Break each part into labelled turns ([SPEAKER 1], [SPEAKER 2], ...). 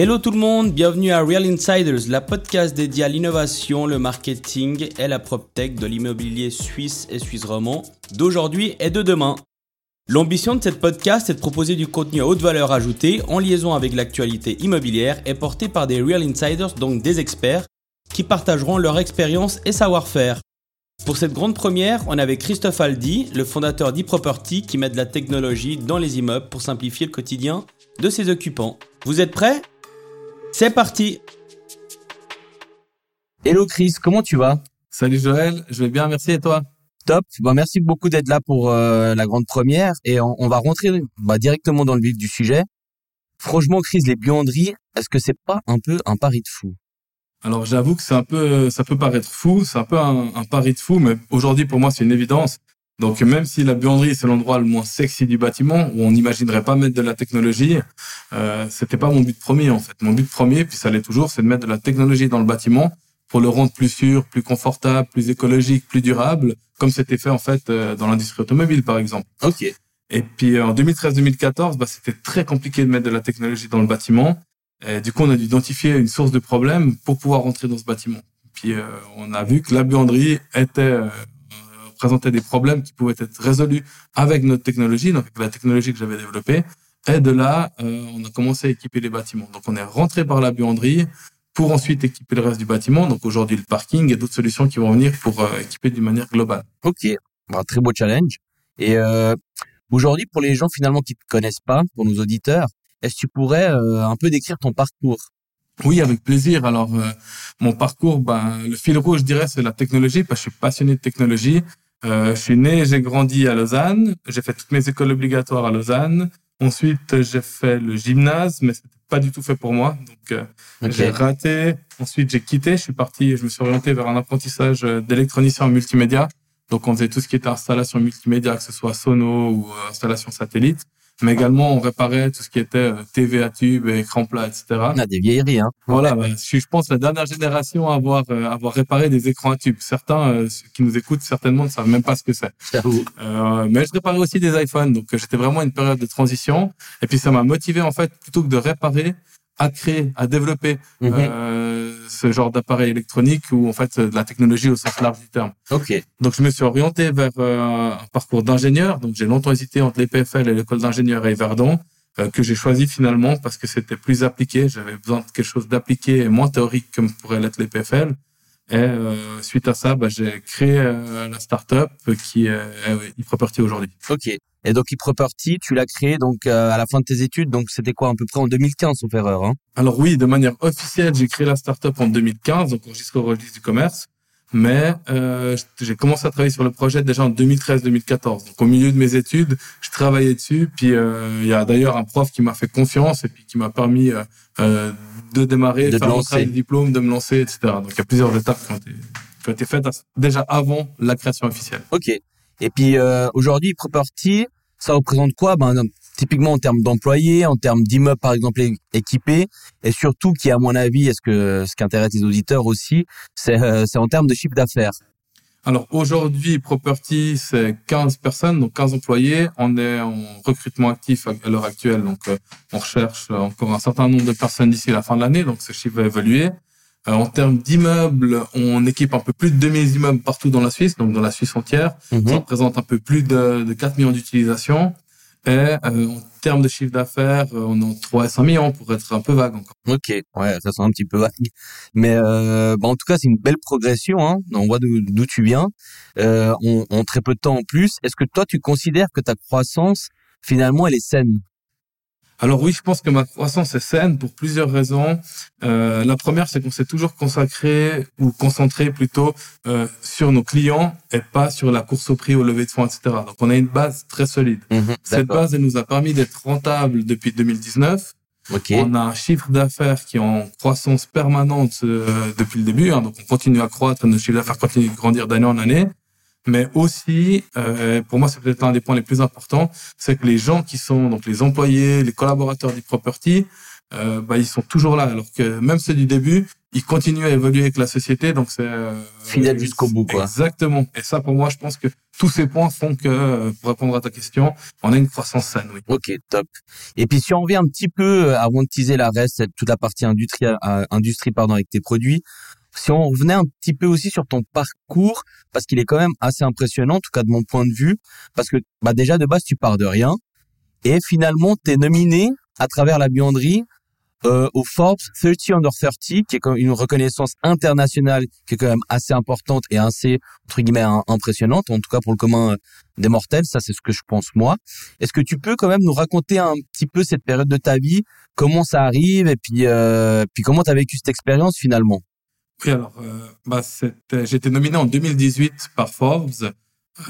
[SPEAKER 1] Hello tout le monde, bienvenue à Real Insiders, la podcast dédiée à l'innovation, le marketing et la PropTech de l'immobilier suisse et suisse romand d'aujourd'hui et de demain. L'ambition de cette podcast est de proposer du contenu à haute valeur ajoutée en liaison avec l'actualité immobilière et porté par des Real Insiders, donc des experts, qui partageront leur expérience et savoir-faire. Pour cette grande première, on avait Christophe Aldi, le fondateur d'eProperty qui met de la technologie dans les immeubles pour simplifier le quotidien de ses occupants. Vous êtes prêts? C'est parti. Hello Chris, comment tu vas?
[SPEAKER 2] Salut Joël, je vais bien, merci. Et toi?
[SPEAKER 1] Top, bon, merci beaucoup d'être là pour euh, la grande première. Et on, va rentrer bah, directement dans le vif du sujet. Franchement Chris, les buanderies, est-ce que c'est pas un peu un pari de fou?
[SPEAKER 2] Alors j'avoue que c'est un peu, ça peut paraître fou, c'est un peu un, un pari de fou, mais aujourd'hui pour moi c'est une évidence. Donc même si la buanderie c'est l'endroit le moins sexy du bâtiment où on n'imaginerait pas mettre de la technologie, euh, c'était pas mon but premier en fait. Mon but premier, puis ça l'est toujours, c'est de mettre de la technologie dans le bâtiment pour le rendre plus sûr, plus confortable, plus écologique, plus durable, comme c'était fait en fait euh, dans l'industrie automobile par exemple.
[SPEAKER 1] Ok.
[SPEAKER 2] Et puis en 2013-2014, bah, c'était très compliqué de mettre de la technologie dans le bâtiment. Et du coup, on a dû identifier une source de problème pour pouvoir rentrer dans ce bâtiment. Puis euh, on a vu que la buanderie était euh, présentait des problèmes qui pouvaient être résolus avec notre technologie, donc avec la technologie que j'avais développée. Et de là, euh, on a commencé à équiper les bâtiments. Donc on est rentré par la buanderie pour ensuite équiper le reste du bâtiment. Donc aujourd'hui le parking et d'autres solutions qui vont venir pour euh, équiper d'une manière globale.
[SPEAKER 1] Ok, un très beau challenge. Et euh, aujourd'hui, pour les gens finalement qui ne te connaissent pas, pour nos auditeurs, est-ce que tu pourrais un peu décrire ton parcours?
[SPEAKER 2] Oui, avec plaisir. Alors, mon parcours, ben, le fil rouge, je dirais, c'est la technologie, parce que je suis passionné de technologie. Euh, je suis né, j'ai grandi à Lausanne. J'ai fait toutes mes écoles obligatoires à Lausanne. Ensuite, j'ai fait le gymnase, mais c'était pas du tout fait pour moi. Donc, euh, j'ai raté. Ensuite, j'ai quitté. Je suis parti. Je me suis orienté vers un apprentissage d'électronicien en multimédia. Donc, on faisait tout ce qui était installation multimédia, que ce soit sono ou euh, installation satellite mais également on réparait tout ce qui était euh, TV à tube, écran plat, etc.
[SPEAKER 1] On a des vieilleries, hein.
[SPEAKER 2] Voilà, bah, je suis, je pense, la dernière génération à avoir euh, avoir réparé des écrans à tube. Certains euh, qui nous écoutent certainement ne savent même pas ce que c'est. Euh, mais je réparais aussi des iPhones, donc j'étais vraiment une période de transition. Et puis ça m'a motivé en fait plutôt que de réparer, à créer, à développer. Euh, ce genre d'appareil électronique ou en fait de la technologie au sens large du terme.
[SPEAKER 1] Ok.
[SPEAKER 2] Donc je me suis orienté vers euh, un parcours d'ingénieur. Donc j'ai longtemps hésité entre l'EPFL et l'école d'ingénieur à Yverdon, euh, que j'ai choisi finalement parce que c'était plus appliqué. J'avais besoin de quelque chose d'appliqué et moins théorique comme pourrait l'être l'EPFL. Et euh, suite à ça, bah, j'ai créé euh, la startup qui est eProperty aujourd'hui.
[SPEAKER 1] Ok. Et donc eProperty, tu l'as créé donc euh, à la fin de tes études, donc c'était quoi à peu près en 2015, sauf erreur hein?
[SPEAKER 2] Alors oui, de manière officielle, j'ai créé la startup en 2015, donc jusqu'au registre du commerce. Mais euh, j'ai commencé à travailler sur le projet déjà en 2013-2014. Donc au milieu de mes études, je travaillais dessus. Puis il y a d'ailleurs un prof qui m'a fait confiance et puis qui m'a permis euh, de démarrer, de faire mon diplôme, de me lancer, etc. Donc il y a plusieurs étapes qui ont été, qui ont été faites déjà avant la création officielle.
[SPEAKER 1] Ok. Et puis euh, aujourd'hui, Property, ça représente quoi? Ben typiquement en termes d'employés, en termes d'immeubles par exemple équipés, et surtout qui à mon avis, est-ce que ce qui intéresse les auditeurs aussi, c'est euh, en termes de chiffre d'affaires.
[SPEAKER 2] Alors aujourd'hui, Property, c'est 15 personnes, donc 15 employés. On est en recrutement actif à l'heure actuelle, donc euh, on recherche encore un certain nombre de personnes d'ici la fin de l'année, donc ce chiffre va évoluer. Euh, en termes d'immeubles, on équipe un peu plus de 2000 immeubles partout dans la Suisse, donc dans la Suisse entière. Mhm. Ça représente un peu plus de, de 4 millions d'utilisations. Et euh, en termes de chiffre d'affaires, euh, on est en 300 millions pour être un peu vague encore.
[SPEAKER 1] Ok, ouais, ça sent un petit peu vague. Mais euh, bah, en tout cas, c'est une belle progression. Hein. On voit d'où tu viens. Euh, en, en très peu de temps en plus. Est-ce que toi, tu considères que ta croissance, finalement, elle est saine?
[SPEAKER 2] Alors oui, je pense que ma croissance est saine pour plusieurs raisons. Euh, la première, c'est qu'on s'est toujours consacré ou concentré plutôt euh, sur nos clients et pas sur la course au prix, au lever de fonds, etc. Donc on a une base très solide. Mhm, Cette base, elle nous a permis d'être rentable depuis 2019. On a un chiffre d'affaires qui est en croissance permanente euh, depuis le début. Hein, donc on continue à croître, nos chiffres d'affaires continuent de grandir d'année en année mais aussi, euh, pour moi, c'est peut-être un des points les plus importants, c'est que les gens qui sont donc les employés, les collaborateurs du property, euh, bah, ils sont toujours là. Alors que même ceux du début, il continue à évoluer avec la société, donc c'est
[SPEAKER 1] fidèle jusqu'au bout, quoi.
[SPEAKER 2] Exactement. Et ça, pour moi, je pense que tous ces points font que, pour répondre à ta question, on a une croissance saine. Oui.
[SPEAKER 1] Ok, top. Et puis si on revient un petit peu avant de teaser la reste, toute la partie industrie, industrie pardon, avec tes produits, si on revenait un petit peu aussi sur ton parcours, parce qu'il est quand même assez impressionnant, en tout cas de mon point de vue, parce que bah déjà de base tu pars de rien, et finalement tu es nominé à travers la buanderie euh, au Forbes 30 Under 30, qui est une reconnaissance internationale qui est quand même assez importante et assez entre guillemets impressionnante, en tout cas pour le commun des mortels, ça c'est ce que je pense moi. Est-ce que tu peux quand même nous raconter un petit peu cette période de ta vie, comment ça arrive? Et puis euh, puis comment tu as vécu cette expérience finalement?
[SPEAKER 2] Oui, alors, euh, bah, j'ai été nominé en 2018 par Forbes.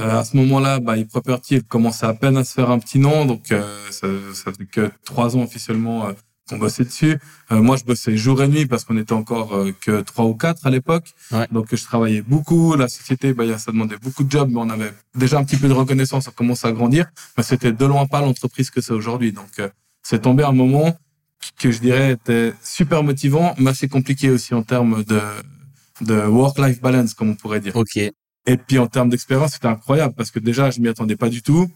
[SPEAKER 2] Euh, à ce moment-là, bah, Property commençait à peine à se faire un petit nom, donc euh, ça, ça fait que trois ans officiellement qu'on bossait dessus. Moi, je bossais jour et nuit parce qu'on était encore que trois ou quatre à l'époque. Donc, je travaillais beaucoup. La société, bah, ça demandait beaucoup de jobs, mais on avait déjà un petit peu de reconnaissance, on commençait à grandir. Mais c'était de loin pas l'entreprise que c'est aujourd'hui. Donc, c'est tombé un moment que je dirais était super motivant, mais assez compliqué aussi en termes de, de work-life balance, comme on pourrait dire.
[SPEAKER 1] Ok.
[SPEAKER 2] Et puis en termes d'expérience, c'était incroyable parce que déjà, je m'y attendais pas du tout.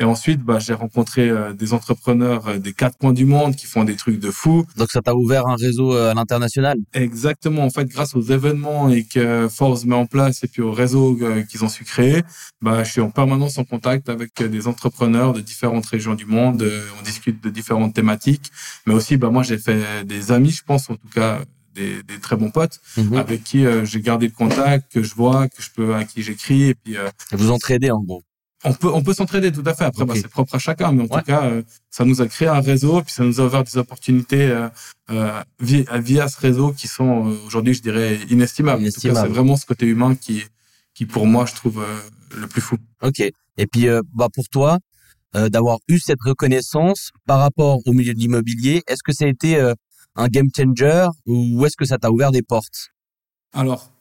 [SPEAKER 2] Et ensuite, bah, j'ai rencontré euh, des entrepreneurs euh, des quatre coins du monde qui font des trucs de fou.
[SPEAKER 1] Donc ça t'a ouvert un réseau euh, à l'international?
[SPEAKER 2] Exactement. En fait, grâce aux événements et que Force met en place et puis au réseau qu'ils ont su créer, bah, je suis en permanence en contact avec des entrepreneurs de différentes régions du monde. On discute de différentes thématiques. Mais aussi, bah, moi, j'ai fait des amis, je pense, en tout cas, des, des, très bons potes mhm. avec qui j'ai gardé le contact, que je vois, que je peux, à qui j'écris et puis. Euh,
[SPEAKER 1] vous entraidez en gros.
[SPEAKER 2] On peut, on peut s'entraider tout à fait. Après, bah, c'est propre à chacun, mais en tout cas, euh, ça nous a créé un réseau, puis ça nous a ouvert des opportunités euh, euh via, via, ce réseau qui sont aujourd'hui, je dirais, inestimables. c'est vraiment ce côté humain qui, qui pour moi, je trouve le plus fou.
[SPEAKER 1] Ok. Et puis, bah pour toi, d'avoir eu cette reconnaissance par rapport au milieu de l'immobilier, est-ce que ça a été un game changer ou est-ce que ça t'a ouvert des portes?
[SPEAKER 2] Alors,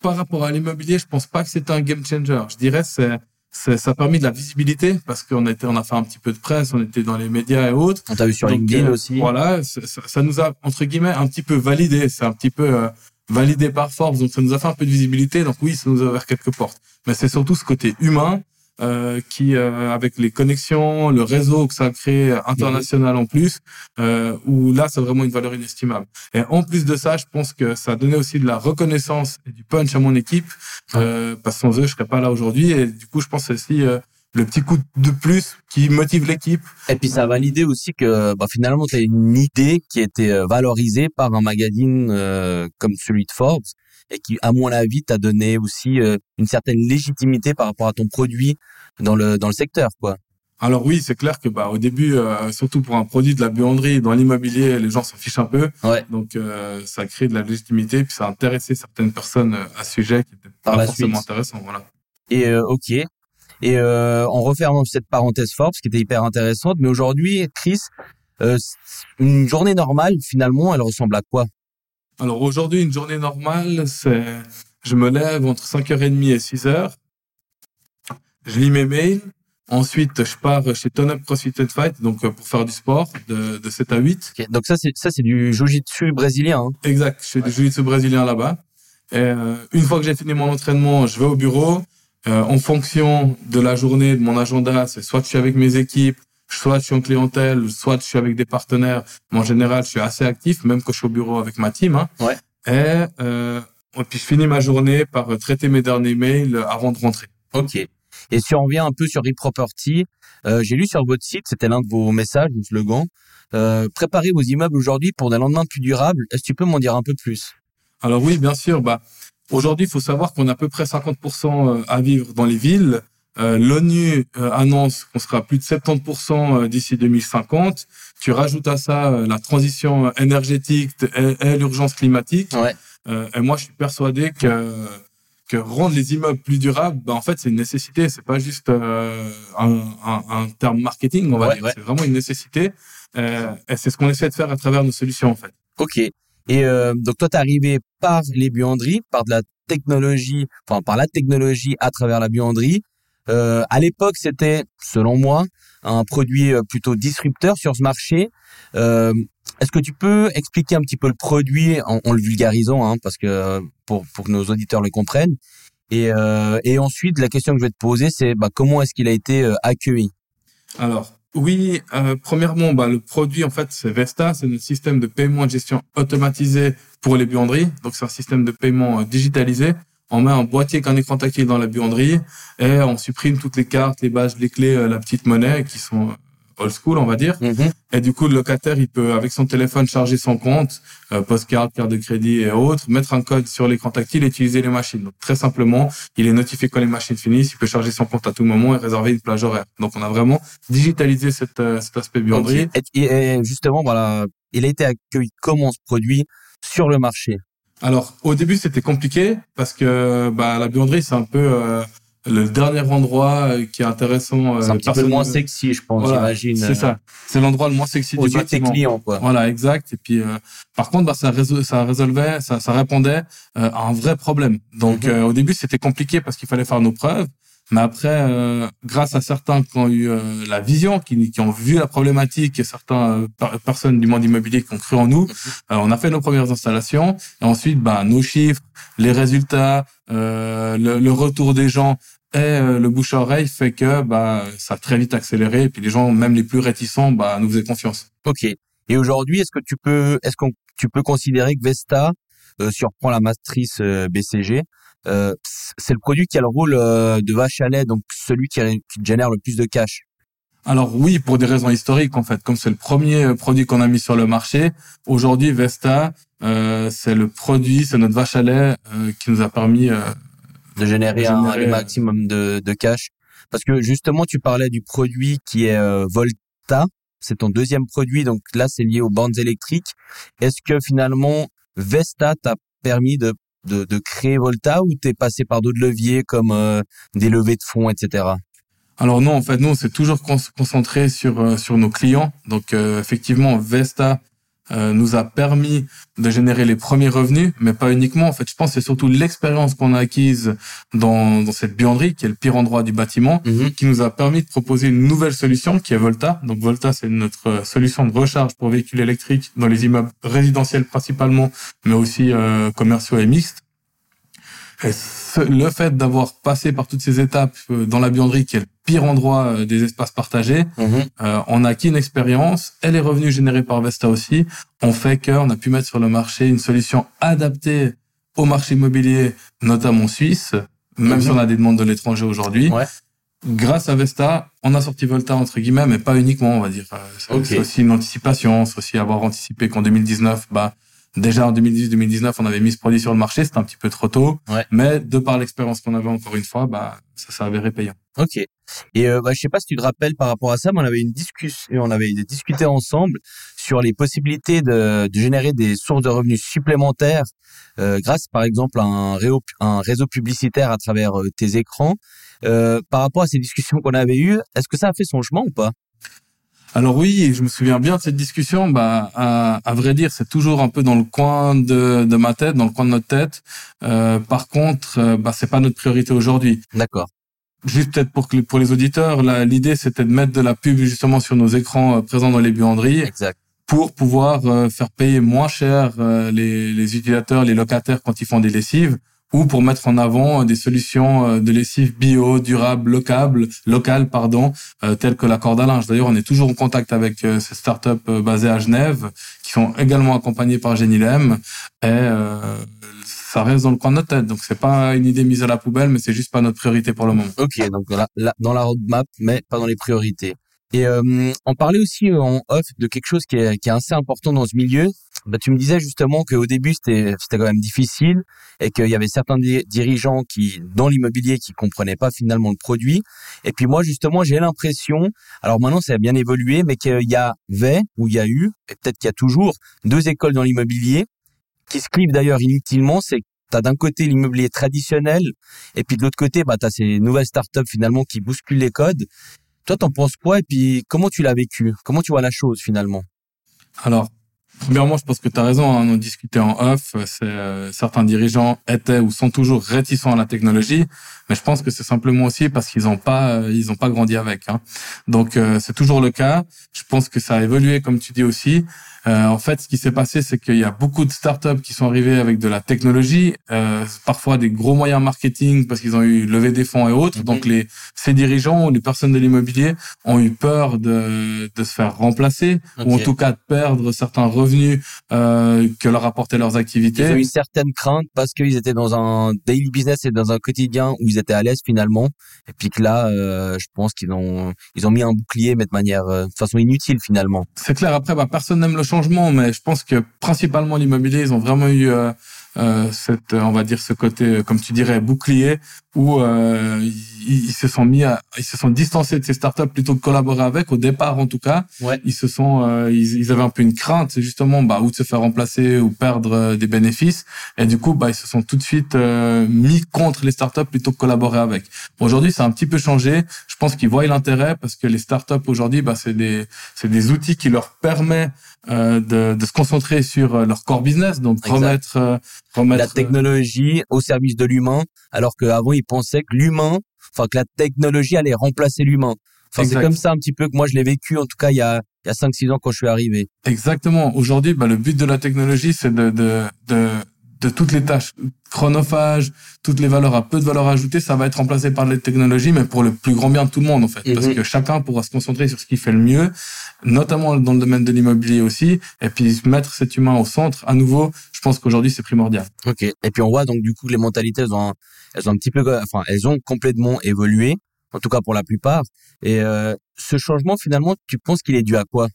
[SPEAKER 2] par rapport à l'immobilier, je pense pas que c'est un game changer. Je dirais c'est ça a permis de la visibilité parce qu'on était, on a fait un petit peu de presse, on était dans les médias et autres.
[SPEAKER 1] On t'a vu sur LinkedIn euh, aussi.
[SPEAKER 2] Voilà, ça, ça, nous a entre guillemets un petit peu validé. C'est un petit peu euh, validé par Forbes, donc ça nous a fait un peu de visibilité. Donc oui, ça nous a ouvert quelques portes. Mais c'est surtout ce côté humain euh, qui, euh, avec les connexions, le réseau que ça a créé international en plus, euh, où là, c'est vraiment une valeur inestimable. Et en plus de ça, je pense que ça a donné aussi de la reconnaissance et du punch à mon équipe, euh, parce que sans eux, je serais pas là aujourd'hui. Et du coup, je pense aussi euh, le petit coup de plus qui motive l'équipe.
[SPEAKER 1] Et puis ça a validé aussi que bah, finalement tu as une idée qui a été valorisée par un magazine comme celui de Forbes et qui, à mon avis, t'a donné aussi euh, une certaine légitimité par rapport à ton produit dans le dans le secteur, quoi.
[SPEAKER 2] Alors oui, c'est clair que bah au début, euh, surtout pour un produit de la buanderie dans l'immobilier, les gens s'en fichent un peu.
[SPEAKER 1] Ouais.
[SPEAKER 2] Donc euh, ça crée de la légitimité, puis ça a intéressé certaines personnes à ce sujet qui était pas forcément intéressant. Voilà.
[SPEAKER 1] Et ok. Et en refermant cette parenthèse Forbes, qui était hyper intéressante, mais aujourd'hui, Chris, une journée normale, finalement, elle ressemble à quoi?
[SPEAKER 2] Alors aujourd'hui, une journée normale, c'est je me lève entre 5h30 et 6h. Je lis mes mails. Ensuite, je pars chez Ton Up CrossFit and Fight, donc euh, pour faire du sport de, de 7 à 8.
[SPEAKER 1] donc ça, c'est ça, c'est du jiu-jitsu brésilien. Hein.
[SPEAKER 2] Exact, je fais du jiu-jitsu brésilien là-bas. Et euh, une fois que j'ai fini mon entraînement, je vais au bureau. Euh, en fonction de la journée, de mon agenda, c'est soit je suis avec mes équipes, soit je suis en clientèle, soit je suis avec des partenaires. Mais en général, je suis assez actif, même quand je suis au bureau avec ma team. Hein.
[SPEAKER 1] Ouais.
[SPEAKER 2] Et, euh, et puis je finis ma journée par traiter mes derniers mails avant de rentrer.
[SPEAKER 1] Ok. Et si on revient un peu sur e-property, euh, j'ai lu sur votre site, c'était l'un de vos messages, le slogan, euh, préparez vos immeubles aujourd'hui pour des lendemains plus durables. Est-ce que tu peux m'en dire un peu plus?
[SPEAKER 2] Alors oui, bien sûr. Bah, aujourd'hui, il faut savoir qu'on a à peu près 50% euh, à vivre dans les villes. Euh, L'ONU euh, annonce qu'on sera plus de 70% euh, d'ici 2050. Tu rajoutes à ça la transition énergétique et, l'urgence climatique.
[SPEAKER 1] Ouais.
[SPEAKER 2] et moi, je suis persuadé que que rendre les immeubles plus durables, bah, en fait, c'est une nécessité. C'est pas juste un, un, un, terme marketing, on va dire. C'est vraiment une nécessité. et c'est ce qu'on essaie de faire à travers nos solutions, en fait.
[SPEAKER 1] Ok. Et donc toi, t'es arrivé par les buanderies, par de la technologie, enfin par la technologie à travers la buanderie. Euh, à l'époque, c'était, selon moi, un produit euh, plutôt disrupteur sur ce marché. Euh, Est-ce que tu peux expliquer un petit peu le produit en, le vulgarisant, hein, parce que pour, pour que nos auditeurs le comprennent et, euh, et ensuite, la question que je vais te poser, c'est bah, comment est-ce qu'il a été euh, accueilli?
[SPEAKER 2] Alors, oui, euh, premièrement, bah, le produit, en fait, c'est Vesta, c'est notre système de paiement et de gestion automatisé pour les buanderies. Donc, c'est un système de paiement euh, digitalisé. On met un boîtier qu'un écran tactile dans la buanderie et on supprime toutes les cartes, les badges, les clés, la petite monnaie qui sont old school, on va dire. Mhm. Et du coup, le locataire, il peut, avec son téléphone, charger son compte, euh, postcard, carte de crédit et autres, mettre un code sur l'écran tactile et utiliser les machines. Donc, très simplement, il est notifié quand les machines finissent, il peut charger son compte à tout moment et réserver une plage horaire. Donc, on a vraiment digitalisé cette, euh, cet aspect buanderie.
[SPEAKER 1] Et, justement, voilà, il a été accueilli comment ce produit sur le marché?
[SPEAKER 2] Alors, au début, c'était compliqué parce que bah, la buanderie, c'est un peu euh, le dernier endroit euh, qui est intéressant.
[SPEAKER 1] Euh, c'est un petit peu moins sexy, je pense, j'imagine.
[SPEAKER 2] C'est ça. C'est l'endroit le moins sexy
[SPEAKER 1] du bâtiment. tes clients, quoi.
[SPEAKER 2] Voilà, exact. Et puis, euh, par contre, bah, ça, ça résolvait, ça, ça répondait à un vrai problème. Donc, mhm. au début, c'était compliqué parce qu'il fallait faire nos preuves. Mais après, euh, grâce à certains qui ont eu euh, la vision, qui, qui, ont vu la problématique, et certaines euh, personnes du monde immobilier qui ont cru en nous, on a fait nos premières installations. Et ensuite, bah, nos chiffres, les résultats, le, le, retour des gens et le bouche à oreille fait que bah, ça a très vite accéléré. Et puis les gens, même les plus réticents, bah, nous faisaient confiance.
[SPEAKER 1] Ok. Et aujourd'hui, est-ce que tu peux, est-ce qu'on tu peux considérer que Vesta surprend la matrice BCG euh, c'est le produit qui a le rôle euh, de vache à lait, donc celui qui, génère le plus de cash.
[SPEAKER 2] Alors oui, pour des raisons historiques en fait, comme c'est le premier euh, produit qu'on a mis sur le marché, aujourd'hui Vesta, euh, c'est le produit, c'est notre vache à lait qui nous a permis
[SPEAKER 1] de générer, un, maximum de, de, cash. Parce que justement, tu parlais du produit qui est Volta, c'est ton deuxième produit, donc là c'est lié aux bandes électriques. Est-ce que finalement Vesta t'a permis de de, de créer Volta ou t'es passé par d'autres leviers comme euh, des levées de fonds, etc.
[SPEAKER 2] Alors non, en fait, nous, on s'est toujours concentré sur euh, sur nos clients. Donc euh, effectivement, Vesta nous a permis de générer les premiers revenus, mais pas uniquement. En fait, je pense que c'est surtout l'expérience qu'on a acquise dans, dans cette buanderie, qui est le pire endroit du bâtiment, mhm. qui nous a permis de proposer une nouvelle solution, qui est Volta. Donc Volta, c'est notre solution de recharge pour véhicules électriques dans les immeubles résidentiels principalement, mais aussi commerciaux et mixtes le fait d'avoir passé par toutes ces étapes euh, dans la buanderie, qui est le pire endroit euh, des espaces partagés, mhm. euh, on a acquis une expérience et les revenus générés par Vesta aussi ont fait qu'on a pu mettre sur le marché une solution adaptée au marché immobilier, notamment suisse, même si on a des demandes de l'étranger aujourd'hui. Grâce à Vesta, on a sorti Volta entre guillemets, mais pas uniquement, on va dire. C'est aussi une anticipation, c'est aussi avoir anticipé qu'en 2019, bah Déjà en 2018-2019, on avait mis ce produit sur le marché, c'était un petit peu trop tôt, mais de par l'expérience qu'on avait encore une fois, bah ça s'est avéré payant.
[SPEAKER 1] Ok. Et euh, bah, je sais pas si tu te rappelles par rapport à ça, mais on avait une discussion, on avait discuté ensemble sur les possibilités de, de générer des sources de revenus supplémentaires euh, grâce, par exemple, à un réseau, un réseau publicitaire à travers euh, tes écrans. Euh, par rapport à ces discussions qu'on avait eues, est-ce que ça a fait son chemin ou pas?
[SPEAKER 2] Alors oui, je me souviens bien de cette discussion. Bah, à, vrai dire, c'est toujours un peu dans le coin de, de, ma tête, dans le coin de notre tête. Euh, par contre, euh, bah, c'est pas notre priorité aujourd'hui.
[SPEAKER 1] D'accord.
[SPEAKER 2] Juste peut-être pour pour les auditeurs, l'idée c'était de mettre de la pub justement sur nos écrans euh, présents dans les buanderies.
[SPEAKER 1] Exact.
[SPEAKER 2] Pour pouvoir euh, faire payer moins cher les, les utilisateurs, les locataires quand ils font des lessives ou pour mettre en avant euh, des solutions euh, de lessive bio, durable, locales, locales pardon, euh, telles que la corde à linge. D'ailleurs, on est toujours en contact avec ces startups basées à Genève, qui sont également accompagnées par Genilem, et ça reste dans le coin de notre tête. Donc c'est pas une idée mise à la poubelle, mais c'est juste pas notre priorité pour le moment.
[SPEAKER 1] Ok, donc là, dans la roadmap, mais pas dans les priorités. Et euh, on parlait aussi en off de quelque chose qui est, qui est assez important dans ce milieu, bah, tu me disais justement qu'au début c'était quand même difficile et qu'il y avait certains dirigeants qui dans l'immobilier qui comprenaient pas finalement le produit. Et puis moi justement j'ai l'impression, alors maintenant ça a bien évolué, mais qu'il y avait ou il y a eu et peut-être qu'il y a toujours deux écoles dans l'immobilier qui se clivent d'ailleurs inutilement. C'est T'as d'un côté l'immobilier traditionnel et puis de l'autre côté, bah, tu as ces nouvelles startups finalement qui bousculent les codes. Toi, t'en penses quoi et puis comment tu l'as vécu? Comment tu vois la chose finalement?
[SPEAKER 2] Alors, Premièrement, je pense que tu as raison, hein, on discutait en off, c'est, euh, certains dirigeants étaient ou sont toujours réticents à la technologie, mais je pense que c'est simplement aussi parce qu'ils n'ont pas euh, ils ont pas grandi avec. Hein. Donc euh, c'est toujours le cas. Je pense que ça a évolué comme tu dis aussi, Euh, en fait, ce qui s'est passé, c'est qu'il y a beaucoup de startups qui sont arrivées avec de la technologie, euh, parfois des gros moyens marketing parce qu'ils ont eu levé des fonds et autres. Donc les ces dirigeants ou les personnes de l'immobilier ont eu peur de, de se faire remplacer ou en tout cas de perdre certains revenus euh, que leur apportaient leurs
[SPEAKER 1] Ils ont
[SPEAKER 2] activités.
[SPEAKER 1] une certaine crainte parce qu'ils étaient dans un daily business et dans un quotidien où ils étaient à l'aise finalement. Et puis que là, je pense qu'ils ont ils ont mis un bouclier, mais de manière de façon inutile finalement.
[SPEAKER 2] C'est clair. Après, bah, personne n'aime le mais je pense que principalement l'immobilier, ils ont vraiment eu euh, euh, cette, on va dire, ce côté, euh, comme tu dirais, bouclier, où euh, ils, ils se sont mis, à, ils se sont distancés de ces startups plutôt que collaborer avec. Au départ, en tout cas,
[SPEAKER 3] Ouais.
[SPEAKER 2] ils se sont, euh, ils, ils avaient un peu une crainte justement, bah, ou de se faire remplacer ou perdre euh, des bénéfices, et du coup, bah, ils se sont tout de suite euh, mis contre les startups plutôt que collaborer avec. Aujourd'hui, c'est un petit peu changé. Je pense qu'ils voient l'intérêt parce que les startups aujourd'hui, bah, c'est des, c'est des outils qui leur permettent euh, de, de se concentrer sur euh, leur core business, donc
[SPEAKER 1] Exact.
[SPEAKER 2] remettre, euh, remettre
[SPEAKER 1] La technologie au service de l'humain, alors qu'avant ils pensaient que l'humain, enfin que la technologie allait remplacer l'humain. Enfin, c'est comme ça un petit peu que moi je l'ai vécu, en tout cas il y a, il y a 5-6 ans quand je suis arrivé.
[SPEAKER 2] Exactement. Aujourd'hui, bah, le but de la technologie, c'est de, de, de, de toutes les tâches chronophages, toutes les valeurs à peu de valeur ajoutée, ça va être remplacé par les technologies, mais pour le plus grand bien de tout le monde, en fait. Parce
[SPEAKER 1] Mhm.
[SPEAKER 2] que chacun pourra se concentrer sur ce qui fait le mieux, notamment dans le domaine de l'immobilier aussi, et puis mettre cet humain au centre. À nouveau, je pense qu'aujourd'hui, c'est primordial.
[SPEAKER 1] Ok. Et puis on voit donc du coup que les mentalités elles ont, un- elles ont un petit peu, enfin elles ont complètement évolué, en tout cas pour la plupart. Et euh, ce changement finalement, tu penses qu'il est dû à quoi?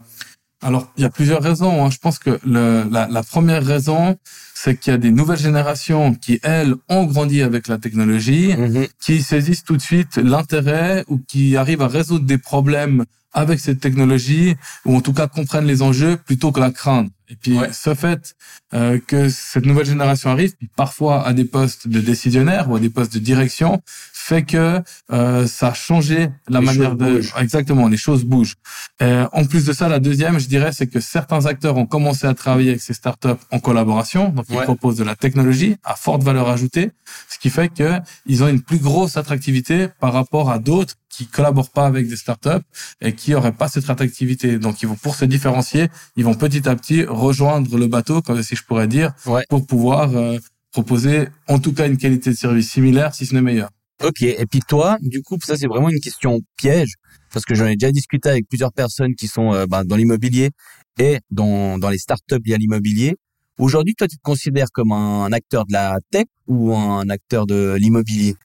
[SPEAKER 2] Alors, il y a plusieurs raisons. hein. Je pense que le, la, la première raison, c'est qu'il y a des nouvelles générations qui, elles, ont grandi avec la technologie, qui saisissent tout de suite l'intérêt ou qui arrivent à résoudre des problèmes avec cette technologie, ou en tout cas comprennent les enjeux plutôt que la craindre. Et puis,
[SPEAKER 3] Ouais.
[SPEAKER 2] ce fait euh, que cette nouvelle génération arrive, puis parfois à des postes de décisionnaires ou à des postes de direction, fait que euh, ça a changé la
[SPEAKER 3] Les
[SPEAKER 2] manière de...
[SPEAKER 3] bougent.
[SPEAKER 2] Exactement, les choses bougent. Euh, en plus de ça, la deuxième, je dirais, c'est que certains acteurs ont commencé à travailler avec ces startups en collaboration. Donc, ils
[SPEAKER 3] Ouais.
[SPEAKER 2] proposent de la technologie à forte valeur ajoutée, ce qui fait que ils ont une plus grosse attractivité par rapport à d'autres qui collaborent pas avec des startups et qui auraient pas cette attractivité. Donc, ils vont pour se différencier, ils vont petit à petit rejoindre le bateau, comme si je pourrais dire,
[SPEAKER 1] Ouais.
[SPEAKER 2] pour pouvoir euh, proposer en tout cas une qualité de service similaire, si ce n'est meilleure.
[SPEAKER 1] Ok. Et puis toi, du coup, ça c'est vraiment une question piège parce que j'en ai déjà discuté avec plusieurs personnes qui sont euh, ben, dans l'immobilier et dans dans les startups liées à l'immobilier. Aujourd'hui, toi, tu te considères comme un acteur de la tech ou un acteur de l'immobilier?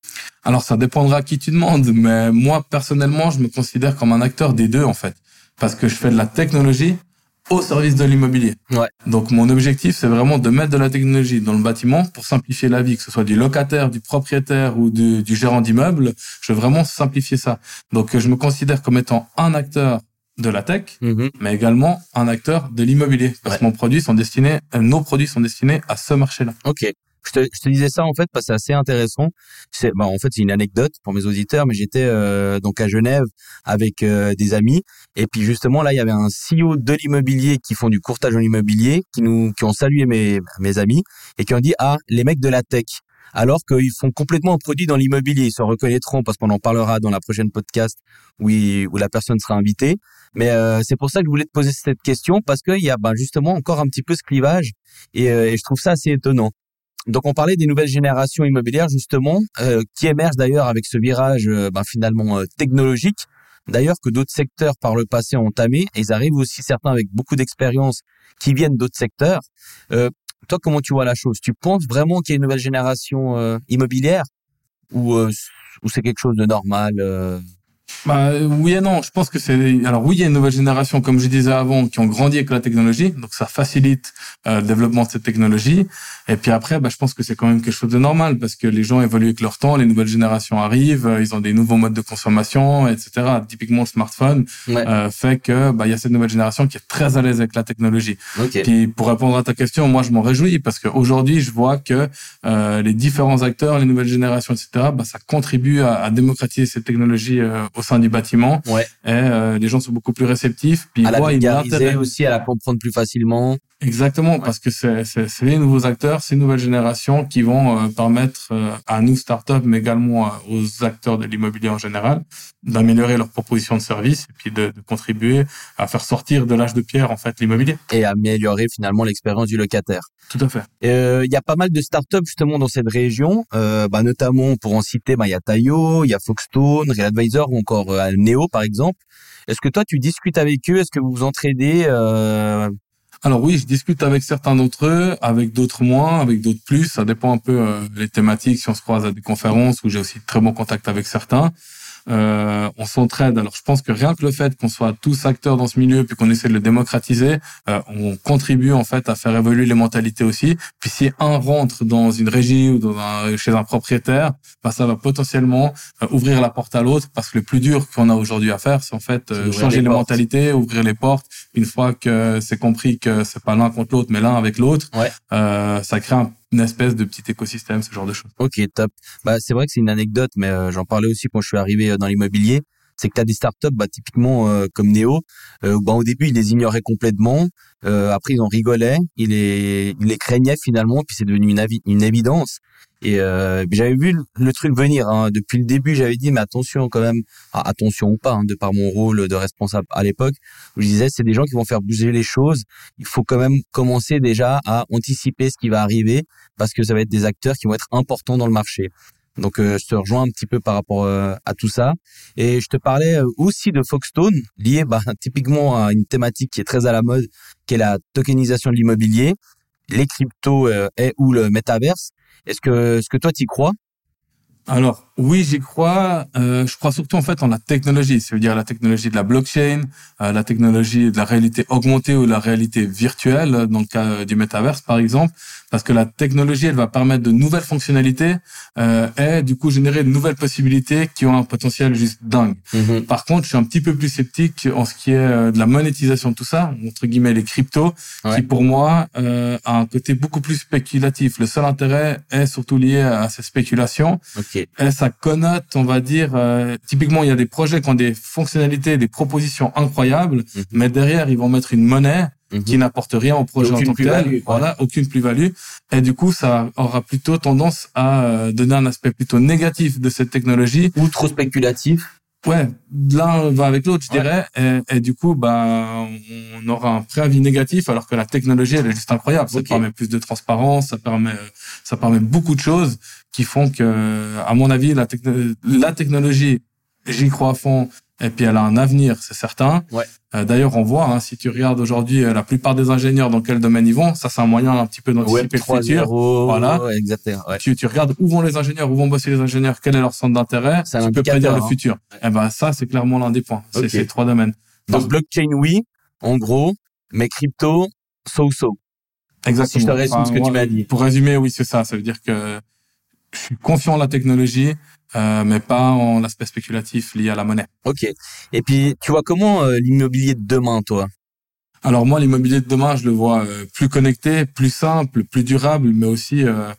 [SPEAKER 2] Alors, ça dépendra à qui tu demandes, mais moi, personnellement, je me considère comme un acteur des deux, en fait. Parce que je fais de la technologie au service de l'immobilier.
[SPEAKER 1] Ouais.
[SPEAKER 2] Donc, mon objectif, c'est vraiment de mettre de la technologie dans le bâtiment pour simplifier la vie, que ce soit du locataire, du propriétaire ou du, du gérant d'immeuble. Je veux vraiment simplifier ça. Donc, je me considère comme étant un acteur de la tech, mais également un acteur de l'immobilier. Parce
[SPEAKER 1] Ouais.
[SPEAKER 2] que mon produit sont destinés, euh, nos produits sont destinés à ce marché-là.
[SPEAKER 1] Ok. Je te, je te disais ça en fait parce que c'est assez intéressant. C'est, bah, en fait, c'est une anecdote pour mes auditeurs, mais j'étais euh, donc à Genève avec euh, des amis et puis justement là, il y avait un CEO de l'immobilier qui font du courtage en immobilier qui nous qui ont salué mes mes amis et qui ont dit ah les mecs de la tech. Alors qu'ils font complètement un produit dans l'immobilier, ils se reconnaîtront parce qu'on en parlera dans la prochaine podcast où, il- où la personne sera invitée. Mais euh, c'est pour ça que je voulais te poser cette question parce qu'il y a ben, justement encore un petit peu ce clivage et, euh, et je trouve ça assez étonnant. Donc on parlait des nouvelles générations immobilières justement, euh, qui émergent d'ailleurs avec ce virage euh, ben, finalement euh, technologique. D'ailleurs que d'autres secteurs par le passé ont entamé, et ils arrivent aussi certains avec beaucoup d'expérience qui viennent d'autres secteurs. Euh, toi, comment tu vois la chose? Tu penses vraiment qu'il y a une nouvelle génération immobilière? Ou ou c'est quelque chose de normal
[SPEAKER 2] Bah, oui et non. Je pense que c'est. Alors oui, il y a une nouvelle génération, comme je disais avant, qui ont grandi avec la technologie, donc ça facilite euh, le développement de cette technologie. Et puis après, bah, je pense que c'est quand même quelque chose de normal parce que les gens évoluent avec leur temps, les nouvelles générations arrivent, euh, ils ont des nouveaux modes de consommation, etc. Typiquement, le smartphone
[SPEAKER 1] Ouais.
[SPEAKER 2] euh, fait que bah, il y a cette nouvelle génération qui est très à l'aise avec la technologie.
[SPEAKER 1] Ok.
[SPEAKER 2] Puis pour répondre à ta question, moi je m'en réjouis parce qu'aujourd'hui je vois que euh, les différents acteurs, les nouvelles générations, etc., bah, ça contribue à, à démocratiser cette technologie euh, au sein du bâtiment.
[SPEAKER 1] Ouais.
[SPEAKER 2] Et euh, les gens sont beaucoup plus réceptifs. Puis
[SPEAKER 1] À
[SPEAKER 2] ils
[SPEAKER 1] la
[SPEAKER 2] voient ils
[SPEAKER 1] aussi, à la comprendre plus facilement.
[SPEAKER 2] Exactement, parce que c'est les nouveaux acteurs, ces nouvelles générations qui vont euh, permettre euh, à nous, startups, mais également aux acteurs de l'immobilier en général, d'améliorer leur proposition de service et puis de, de, contribuer à faire sortir de l'âge de pierre, en fait, l'immobilier.
[SPEAKER 1] Et améliorer finalement l'expérience du locataire.
[SPEAKER 2] Tout à fait.
[SPEAKER 1] Il y a pas mal de startups justement dans cette région, bah, notamment pour en citer, bah, il y a Tayo, il y a Foxstone, Real Advisor ou encore Neo par exemple. Est-ce que toi, tu discutes avec eux? Est-ce que vous vous entraidez euh...
[SPEAKER 2] Alors oui, je discute avec certains d'entre eux, avec d'autres moins, avec d'autres plus. Ça dépend un peu euh, les thématiques. Si on se croise à des conférences où j'ai aussi très bon contact avec certains euh, on s'entraide. Alors je pense que rien que le fait qu'on soit tous acteurs dans ce milieu puis qu'on essaie de le démocratiser, euh, on contribue en fait à faire évoluer les mentalités aussi. Puis si un rentre dans une régie ou dans un, chez un propriétaire, bah, ça va potentiellement euh, ouvrir la porte à l'autre parce que le plus dur qu'on a aujourd'hui à faire, c'est en fait euh, changer les, mentalités, ouvrir les portes. Une fois que c'est compris que c'est pas l'un contre l'autre, mais l'un avec l'autre,
[SPEAKER 1] ouais.
[SPEAKER 2] ça crée un une espèce de petit écosystème, ce genre de choses.
[SPEAKER 1] Ok, top. Bah, c'est vrai que c'est une anecdote, mais euh, j'en parlais aussi quand je suis arrivé euh, dans l'immobilier. C'est que tu as des startups, bah, typiquement euh, comme Neo, bah, au début, ils les ignoraient complètement. après, ils en rigolaient, ils les, ils les craignaient finalement, puis c'est devenu une, une évidence. Et euh, j'avais vu le, truc venir hein. depuis le début. J'avais dit mais attention quand même, ah, attention ou pas, hein, de par mon rôle de responsable à l'époque, je disais c'est des gens qui vont faire bouger les choses. Il faut quand même commencer déjà à anticiper ce qui va arriver parce que ça va être des acteurs qui vont être importants dans le marché. Donc euh, je te rejoins un petit peu par rapport euh, à tout ça. Et je te parlais euh, aussi de Foxstone, lié bah, typiquement à une thématique qui est très à la mode, qui est la tokenisation de l'immobilier, les cryptos et ou le métaverse. Est-ce que, est-ce que toi, tu crois?
[SPEAKER 2] Alors oui, j'y crois. Euh, je crois surtout en fait en la technologie, c'est-à-dire la technologie de la blockchain, euh, la technologie de la réalité augmentée ou la réalité virtuelle dans le cas du métaverse par exemple, parce que la technologie elle va permettre de nouvelles fonctionnalités euh, et du coup générer de nouvelles possibilités qui ont un potentiel juste dingue.
[SPEAKER 1] Mhm.
[SPEAKER 2] Par contre, je suis un petit peu plus sceptique en ce qui est euh, de la monétisation de tout ça, entre guillemets les cryptos, qui pour moi euh, a un côté beaucoup plus spéculatif. Le seul intérêt est surtout lié à ces spéculations.
[SPEAKER 1] Okay.
[SPEAKER 2] Et ça connote, on va dire, euh, typiquement, il y a des projets qui ont des fonctionnalités, des propositions incroyables,
[SPEAKER 1] Mhm.
[SPEAKER 2] mais derrière, ils vont mettre une monnaie
[SPEAKER 1] Mhm.
[SPEAKER 2] qui n'apporte rien au projet en tant que tel.
[SPEAKER 1] ouais.
[SPEAKER 2] Voilà, aucune plus-value. Et du coup, ça aura plutôt tendance à euh, donner un aspect plutôt négatif de cette technologie.
[SPEAKER 1] Ou trop spéculatif
[SPEAKER 2] Ouais, l'un va avec l'autre, je
[SPEAKER 1] Ouais.
[SPEAKER 2] dirais. Et, et du coup, bah, on aura un préavis négatif, alors que la technologie, elle est juste incroyable. Ça permet plus de transparence, ça permet, ça permet beaucoup de choses qui font que, à mon avis, la, techno- la technologie, j'y crois à fond. Et puis, elle a un avenir, c'est certain.
[SPEAKER 1] Ouais.
[SPEAKER 2] Euh, D'ailleurs, on voit, hein, si tu regardes aujourd'hui, euh, la plupart des ingénieurs dans quel domaine ils vont, ça, c'est un moyen un petit peu d'anticiper le futur.
[SPEAKER 1] 3.0.
[SPEAKER 2] Voilà.
[SPEAKER 1] ouais, exactement. Ouais.
[SPEAKER 2] Tu, tu regardes où vont les ingénieurs, où vont bosser les ingénieurs, quel est leur centre d'intérêt, tu peux prédire le
[SPEAKER 1] hein.
[SPEAKER 2] futur. Et ben ça, c'est clairement l'un des points. C'est ces trois domaines.
[SPEAKER 1] Donc blockchain, oui, en gros, mais crypto, so-so.
[SPEAKER 2] Exactement.
[SPEAKER 1] Si je te résume ce que tu m'as dit.
[SPEAKER 2] Pour résumer, oui, c'est ça. Ça veut dire que je suis confiant en la technologie, euh, mais pas en l'aspect spéculatif lié à la monnaie.
[SPEAKER 1] Ok. Et puis, tu vois comment euh, l'immobilier de demain, toi?
[SPEAKER 2] Alors moi, l'immobilier de demain, je le vois euh, plus connecté, plus simple, plus durable, mais aussi euh,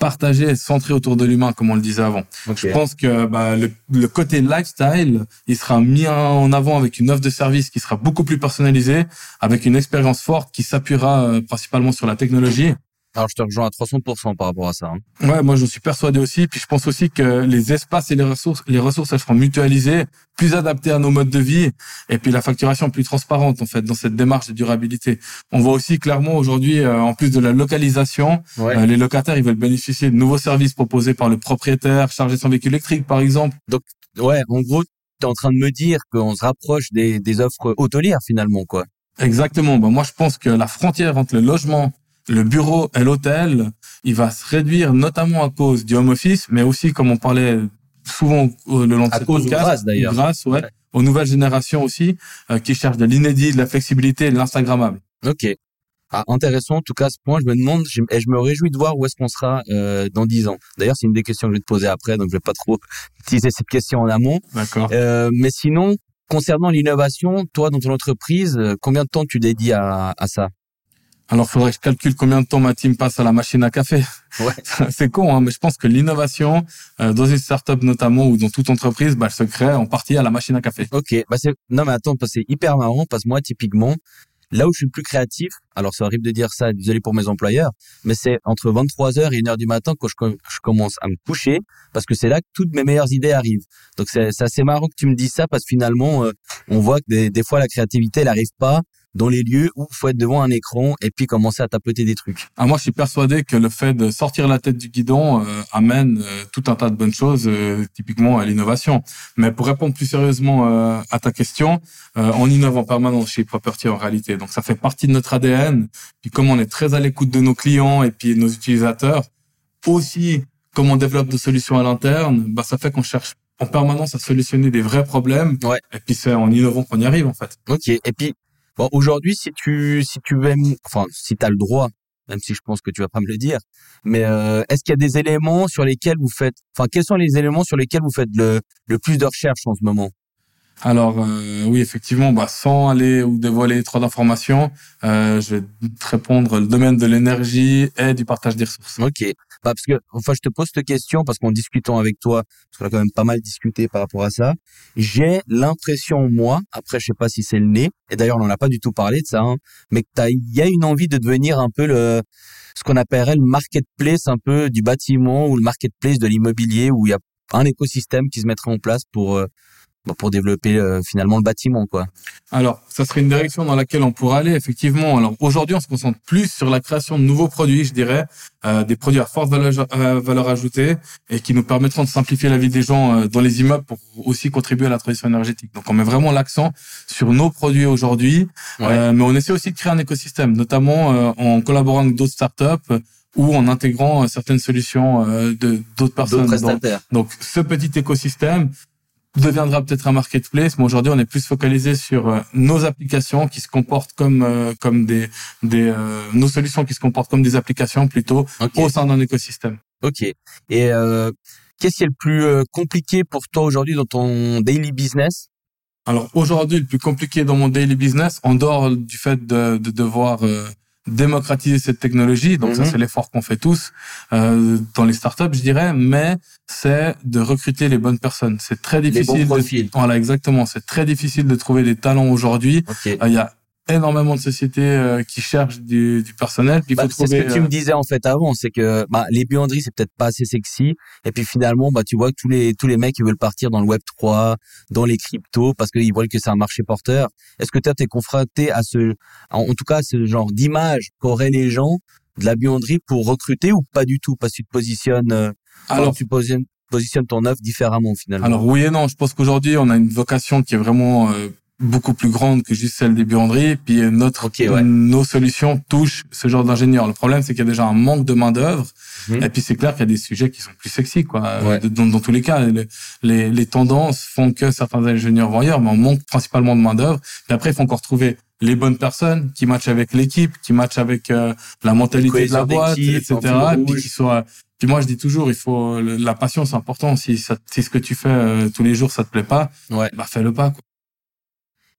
[SPEAKER 2] partagé et centré autour de l'humain, comme on le disait avant.
[SPEAKER 1] Ok.
[SPEAKER 2] Je pense que bah, le, le côté lifestyle, il sera mis en avant avec une offre de service qui sera beaucoup plus personnalisée, avec une expérience forte qui s'appuiera euh, principalement sur la technologie.
[SPEAKER 1] Alors, je te rejoins à 300% par rapport à ça. hein.
[SPEAKER 2] Ouais, moi je suis persuadé aussi. Puis je pense aussi que les espaces et les ressources, les ressources, elles seront mutualisées, plus adaptées à nos modes de vie, et puis la facturation plus transparente en fait dans cette démarche de durabilité. On voit aussi clairement aujourd'hui, euh, en plus de la localisation,
[SPEAKER 1] Ouais.
[SPEAKER 2] euh, les locataires ils veulent bénéficier de nouveaux services proposés par le propriétaire, charger son véhicule électrique par exemple.
[SPEAKER 1] Ouais, en gros, tu es en train de me dire qu'on se rapproche des, des offres hôtelières finalement, quoi.
[SPEAKER 2] Exactement. Ben, moi, je pense que la frontière entre le logement, le bureau et l'hôtel, il va se réduire notamment à cause du home office, mais aussi, comme on parlait souvent euh, le long de
[SPEAKER 1] À cause
[SPEAKER 2] podcast,
[SPEAKER 1] grâce, d'ailleurs.
[SPEAKER 2] grâce, ouais,
[SPEAKER 1] Ouais.
[SPEAKER 2] aux nouvelles générations aussi, euh, qui cherchent de l'inédit, de la flexibilité et de l'instagrammable.
[SPEAKER 1] Ok. Ah, intéressant, en tout cas, à ce point, je me demande, je, et je me réjouis de voir où est-ce qu'on sera euh, dans 10 ans. D'ailleurs, c'est une des questions que je vais te poser après, donc je vais pas trop utiliser cette question en amont.
[SPEAKER 2] D'accord.
[SPEAKER 1] Euh, mais sinon, concernant l'innovation, toi, dans ton entreprise, euh, combien de temps tu dédies à, à ça?
[SPEAKER 2] Alors, faudrait que je calcule combien de temps ma team passe à la machine à café.
[SPEAKER 1] Ouais.
[SPEAKER 2] c'est con, hein, mais je pense que l'innovation, euh, dans une startup notamment ou dans toute entreprise, bah, elle se crée en partie à la machine à café.
[SPEAKER 1] Ok, bah c'est non mais attends, c'est hyper marrant parce que moi typiquement Là où je suis le plus créatif, alors c'est horrible de dire ça, désolé pour mes employeurs, mais c'est entre 23h et 1h du matin quand je, je commence à me coucher, parce que c'est là que toutes mes meilleures idées arrivent. Donc c'est assez marrant que tu me dises ça, parce que finalement, euh, on voit que des, des, fois la créativité, elle n'arrive pas dans les lieux où faut être devant un écran et puis commencer à tapoter des trucs.
[SPEAKER 2] Ah, moi, je suis persuadé que le fait de sortir la tête du guidon euh, amène euh, tout un tas de bonnes choses, euh, typiquement à l'innovation. Mais pour répondre plus sérieusement à ta question, on innove en permanence chez Property en réalité. Donc, ça fait partie de notre ADN. Puis, comme on est très à l'écoute de nos clients et puis nos utilisateurs, aussi comme on développe des solutions à l'interne, bah, ça fait qu'on cherche en permanence à solutionner des vrais problèmes.
[SPEAKER 1] Ouais.
[SPEAKER 2] Et puis c'est en innovant qu'on y arrive en fait.
[SPEAKER 1] Ok. Et puis Bon, aujourd'hui, si tu si tu veux, enfin, si tu as le droit, même si je pense que tu vas pas me le dire, mais euh, est-ce qu'il y a des éléments sur lesquels vous faites, enfin, quels sont les éléments sur lesquels vous faites le, le plus de recherche en ce moment?
[SPEAKER 2] Alors euh, oui, effectivement, bah, sans aller ou dévoiler trop d'informations, euh, je vais te répondre le domaine de l'énergie et du partage des ressources.
[SPEAKER 1] Ok, bah, parce que enfin je te pose cette question parce qu'en discutant avec toi, parce qu'on a quand même pas mal discuté par rapport à ça, j'ai l'impression moi, après je sais pas si c'est le nez, et d'ailleurs on n'en a pas du tout parlé de ça, hein, mais il y a une envie de devenir un peu le ce qu'on appellerait le marketplace un peu du bâtiment ou le marketplace de l'immobilier où il y a un écosystème qui se mettrait en place pour euh, pour développer euh, finalement le bâtiment quoi.
[SPEAKER 2] Alors, ça serait une direction dans laquelle on pourrait aller effectivement. Alors aujourd'hui, on se concentre plus sur la création de nouveaux produits, je dirais, euh, des produits à forte valeur, euh, valeur, ajoutée et qui nous permettront de simplifier la vie des gens dans les immeubles pour aussi contribuer à la transition énergétique. Donc on met vraiment l'accent sur nos produits aujourd'hui, mais on essaie aussi de créer un écosystème, notamment en collaborant avec d'autres startups ou en intégrant certaines solutions de d'autres personnes.
[SPEAKER 1] Donc,
[SPEAKER 2] donc, ce petit écosystème, deviendra peut-être un marketplace, mais aujourd'hui on est plus focalisé sur euh, nos applications qui se comportent comme euh, comme des des euh, nos solutions qui se comportent comme des applications plutôt au sein d'un écosystème.
[SPEAKER 1] Ok. Et qu'est-ce qui est le plus compliqué pour toi aujourd'hui dans ton daily business?
[SPEAKER 2] Alors aujourd'hui le plus compliqué dans mon daily business, en dehors du fait de, de devoir démocratiser cette technologie. Donc ça, mhm. c'est l'effort qu'on fait tous euh, dans les startups, je dirais. Mais c'est de recruter les bonnes personnes. C'est très difficile.
[SPEAKER 1] Les
[SPEAKER 2] voilà, exactement. C'est très difficile de trouver des talents aujourd'hui. Euh, il y a énormément de sociétés euh, qui cherchent du, du personnel.
[SPEAKER 1] Bah, c'est ce que tu me euh, disais en fait avant, c'est que bah, les buanderies c'est peut-être pas assez sexy. Et puis finalement, bah tu vois que tous les tous les mecs ils veulent partir dans le Web 3, dans les cryptos parce qu'ils voient que c'est un marché porteur. Est-ce que tu es confronté à ce, en, tout cas, à ce genre d'image qu'auraient les gens de la buanderie pour recruter ou pas du tout? Parce que tu te positionnes. Euh, alors tu positionnes positionnes ton offre différemment finalement.
[SPEAKER 2] Alors oui et non, je pense qu'aujourd'hui on a une vocation qui est vraiment beaucoup plus grande que juste celle des buanderies. Puis euh, notre, nos solutions touchent ce genre d'ingénieurs. Le problème, c'est qu'il y a déjà un manque de main d'œuvre. Mhm. Et puis c'est clair qu'il y a des sujets qui sont plus sexy, quoi. Euh, dans, dans, tous les cas, les, les, tendances font que certains ingénieurs vont ailleurs, mais on manque principalement de main d'œuvre. Et après, il faut encore trouver les bonnes personnes qui matchent avec l'équipe, qui matchent avec euh, la mentalité de la boîte, etc. Puis qui soient puis moi, je dis toujours, il faut la passion, c'est important. Si, ça, si ce que tu fais tous les jours, ça te plaît pas,
[SPEAKER 1] ouais.
[SPEAKER 2] bah fais-le pas. Quoi.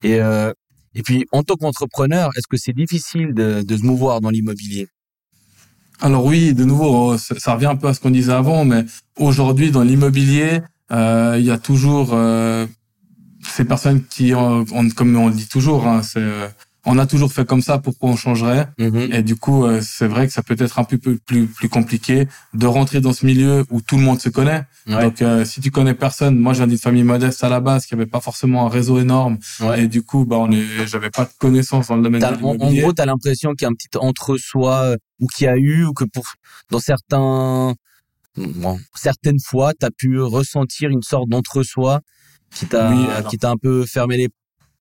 [SPEAKER 1] Et, euh, et puis, en tant qu'entrepreneur, est-ce que c'est difficile de, de se mouvoir dans l'immobilier?
[SPEAKER 2] Alors oui, de nouveau, ça revient un peu à ce qu'on disait avant, mais aujourd'hui, dans l'immobilier, euh, il y a toujours euh, ces personnes qui, comme on le dit toujours, hein, c'est euh, on a toujours fait comme ça, pourquoi on changerait?
[SPEAKER 1] Mhm.
[SPEAKER 2] Et du coup, euh, c'est vrai que ça peut être un peu plus, plus, compliqué de rentrer dans ce milieu où tout le monde se connaît. Donc, euh, si tu connais personne, moi, j'ai d'une famille modeste à la base qui avait pas forcément un réseau énorme, et du coup, bah, on est, j'avais pas de connaissances dans le domaine de l'immobilier.
[SPEAKER 1] En gros, t'as l'impression qu'il y a un petit entre-soi euh, ou qu'il y a eu ou que pour dans certains, bon, certaines fois, t'as pu ressentir une sorte d'entre-soi qui t'a qui t'a un peu fermé les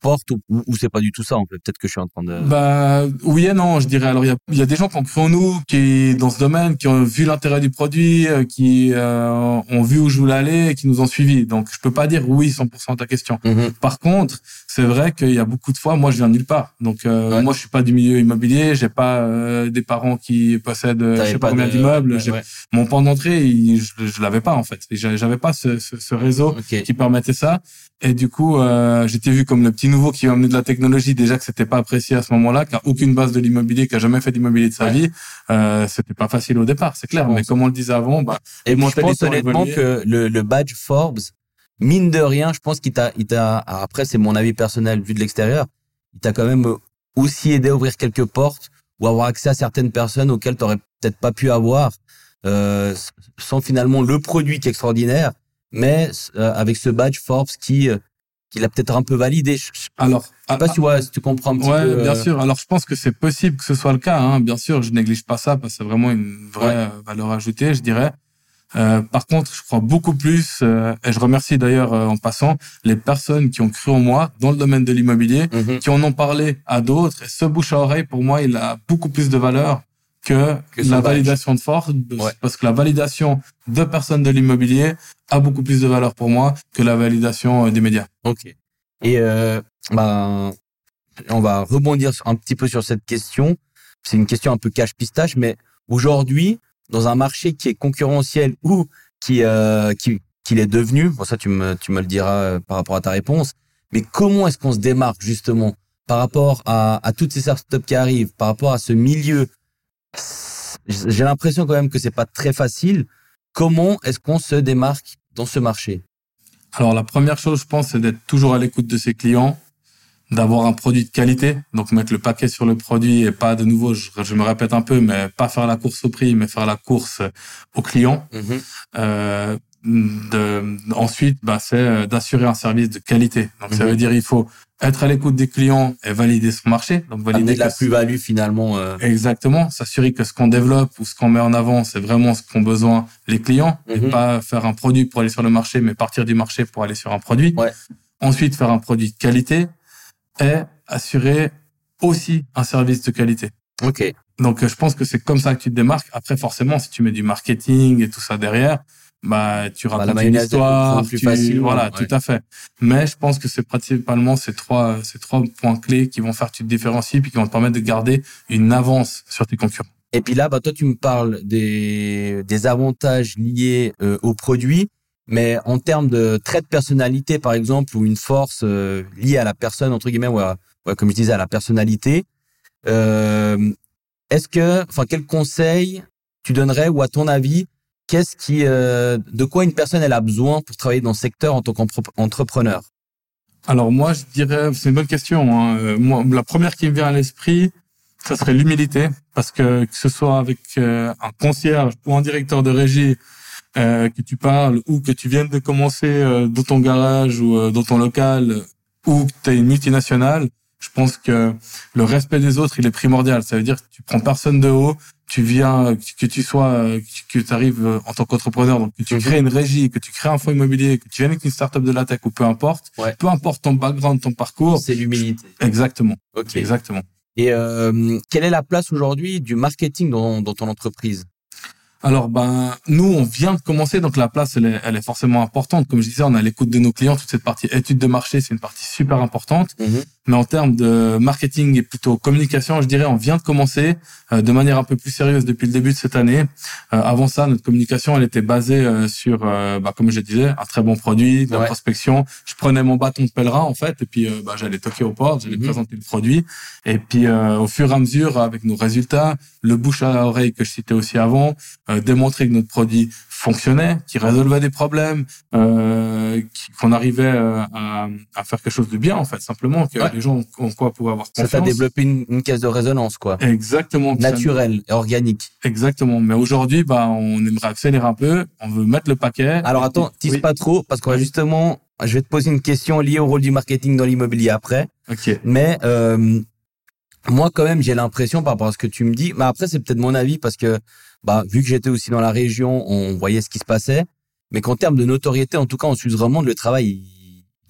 [SPEAKER 1] porte ou, ou c'est pas du tout ça en fait. Peut-être que je suis en train de
[SPEAKER 2] bah oui et non je dirais. Alors il y a, y a, des gens qui ont cru en nous qui dans ce domaine qui ont vu l'intérêt du produit euh, qui euh, ont vu où je voulais aller et qui nous ont suivis. Donc je peux pas dire oui 100% à ta question.
[SPEAKER 1] Mm-hmm.
[SPEAKER 2] par contre c'est vrai qu'il y a beaucoup de fois moi je viens nulle part. Donc euh, moi je suis pas du milieu immobilier. J'ai pas des parents qui possèdent je sais pas, combien d'immeubles. mon point d'entrée je, je l'avais pas en fait. J'avais pas ce, ce, ce réseau qui permettait ça et du coup, euh, j'étais vu comme le petit nouveau qui va amener de la technologie. Déjà que c'était pas apprécié à ce moment-là, car aucune base de l'immobilier, qui a jamais fait d'immobilier de sa vie, euh, c'était pas facile au départ, c'est clair. Mais comme on le disait avant, bah,
[SPEAKER 1] et moi je pense honnêtement que le, le, badge Forbes, mine de rien, je pense qu'il t'a, il t'a. Après, c'est mon avis personnel vu de l'extérieur, il t'a quand même aussi aider à ouvrir quelques portes ou avoir accès à certaines personnes auxquelles tu aurais peut-être pas pu avoir euh, sans finalement le produit qui est extraordinaire, mais euh, avec ce badge Forbes qui euh, qui l'a peut-être un peu validé. Je,
[SPEAKER 2] Alors,
[SPEAKER 1] sais pas
[SPEAKER 2] ah,
[SPEAKER 1] si, ouais, si tu comprends un petit
[SPEAKER 2] ouais,
[SPEAKER 1] peu.
[SPEAKER 2] bien
[SPEAKER 1] euh,
[SPEAKER 2] sûr. Alors, je pense que c'est possible que ce soit le cas. Hein. Bien sûr, je néglige pas ça parce que c'est vraiment une vraie
[SPEAKER 1] Ouais.
[SPEAKER 2] euh, valeur ajoutée, je dirais. Euh, par contre, je crois beaucoup plus, euh, et je remercie d'ailleurs euh, en passant les personnes qui ont cru en moi dans le domaine de l'immobilier,
[SPEAKER 1] mhm.
[SPEAKER 2] qui en ont parlé à d'autres. Et ce bouche à oreille, pour moi, il a beaucoup plus de valeur que, la validation de force,
[SPEAKER 1] Ouais.
[SPEAKER 2] parce que la validation de personnes de l'immobilier a beaucoup plus de valeur pour moi que la validation euh, des médias.
[SPEAKER 1] Ok. Et euh, ben, on va rebondir un petit peu sur cette question. C'est une question un peu cache pistache, mais aujourd'hui, dans un marché qui est concurrentiel ou qui euh, qui qu'il est devenu, bon ça tu me tu me le diras euh, par rapport à ta réponse. Mais comment est-ce qu'on se démarque justement par rapport à, à toutes ces startups qui arrivent, par rapport à ce milieu J'ai l'impression quand même que c'est pas très facile. Comment est-ce qu'on se démarque dans ce marché?
[SPEAKER 2] Alors la première chose, je pense, c'est d'être toujours à l'écoute de ses clients, d'avoir un produit de qualité, donc mettre le paquet sur le produit et pas de nouveau, je, je me répète un peu, mais pas faire la course au prix, mais faire la course au client.
[SPEAKER 1] Mhm.
[SPEAKER 2] Euh, de, ensuite, bah, c'est euh, d'assurer un service de qualité. Donc ça
[SPEAKER 1] Mhm.
[SPEAKER 2] veut dire il faut être à l'écoute des clients et valider son marché. Donc valider
[SPEAKER 1] de la plus-value finalement. euh,
[SPEAKER 2] Exactement, s'assurer que ce qu'on développe ou ce qu'on met en avant, c'est vraiment ce qu'ont besoin les clients, et
[SPEAKER 1] Mhm.
[SPEAKER 2] pas faire un produit pour aller sur le marché, mais partir du marché pour aller sur un produit.
[SPEAKER 1] Ouais.
[SPEAKER 2] Ensuite, faire un produit de qualité et assurer aussi un service de qualité.
[SPEAKER 1] Ok.
[SPEAKER 2] Donc, euh, je pense que c'est comme ça que tu te démarques. Après, forcément, si tu mets du marketing et tout ça derrière, bah, tu
[SPEAKER 1] Bah,
[SPEAKER 2] racontes une histoire,
[SPEAKER 1] plus
[SPEAKER 2] tu-
[SPEAKER 1] facilement,
[SPEAKER 2] voilà,
[SPEAKER 1] ouais.
[SPEAKER 2] tout à fait. Mais je pense que c'est principalement ces trois, ces trois points clés qui vont faire que tu te différencies puis qui vont te permettre de garder une avance sur tes concurrents.
[SPEAKER 1] Et puis là, bah, toi, tu me parles des, des avantages liés euh, au produit, mais en termes de trait de personnalité, par exemple, ou une force euh, liée à la personne, entre guillemets, ou à- ouais, comme je disais, à la personnalité, euh, est-ce que, enfin, quel conseil tu donnerais, ou à ton avis, qu'est-ce qui, euh, de quoi une personne elle a besoin pour travailler dans ce secteur en tant qu'entrepreneur?
[SPEAKER 2] Alors moi, je dirais, c'est une bonne question. hein. Euh, Moi, la première qui me vient à l'esprit, ça serait l'humilité, parce que que ce soit avec euh, un concierge ou un directeur de régie euh, que tu parles ou que tu viennes de commencer euh, dans ton garage ou dans ton local ou que tu es une multinationale, je pense que le respect des autres, il est primordial. Ça veut dire que tu prends personne de haut, tu viens, que tu sois, que tu arrives euh, en tant qu'entrepreneur, donc que tu
[SPEAKER 1] Mhm.
[SPEAKER 2] crées une régie, que tu crées un fonds immobilier, que tu viennes avec une startup de la tech ou peu importe,
[SPEAKER 1] Ouais.
[SPEAKER 2] peu importe ton background, ton parcours.
[SPEAKER 1] C'est l'humilité.
[SPEAKER 2] Exactement,
[SPEAKER 1] Ok.
[SPEAKER 2] exactement.
[SPEAKER 1] Et euh, quelle est la place aujourd'hui du marketing dans, dans ton entreprise?
[SPEAKER 2] Alors, ben, nous, on vient de commencer, donc la place, elle est, elle est forcément importante. Comme je disais, on à l'écoute de nos clients. Toute cette partie étude de marché, c'est une partie super importante. Mais en termes de marketing et plutôt communication, je dirais, on vient de commencer euh, de manière un peu plus sérieuse depuis le début de cette année. Euh, avant ça, notre communication, elle était basée euh, sur, euh, bah, comme je disais, un très bon produit, de la
[SPEAKER 1] Ouais.
[SPEAKER 2] prospection. Je prenais mon bâton de pèlerin, en fait, et puis euh, bah, j'allais toquer aux portes, j'allais
[SPEAKER 1] Mhm.
[SPEAKER 2] présenter le produit. Et puis, euh, au fur et à mesure, avec nos résultats, le bouche à oreille que je citais aussi avant, euh, démontrer que notre produit fonctionnait, qu'il résolvait des problèmes, euh, qui- qu'on arrivait à, à faire quelque chose de bien, en fait, simplement, que
[SPEAKER 1] Ouais.
[SPEAKER 2] Les gens ont, ont quoi pour avoir
[SPEAKER 1] Ça
[SPEAKER 2] confiance.
[SPEAKER 1] t'a développé une, une caisse de résonance, quoi.
[SPEAKER 2] Exactement. ça-
[SPEAKER 1] Naturelle et organique.
[SPEAKER 2] Exactement. Mais aujourd'hui, bah, on aimerait accélérer un peu. On veut mettre le paquet.
[SPEAKER 1] Alors attends, tease
[SPEAKER 2] Oui.
[SPEAKER 1] pas trop, parce qu'on va justement, je vais te poser une question liée au rôle du marketing dans l'immobilier après.
[SPEAKER 2] Ok.
[SPEAKER 1] Mais euh, moi, quand même, j'ai l'impression par rapport à ce que tu me dis. Mais après, c'est peut-être mon avis parce que, bah, vu que j'étais aussi dans la région, on voyait ce qui se passait. Mais qu'en termes de notoriété, en tout cas en Suisse romande, le travail, il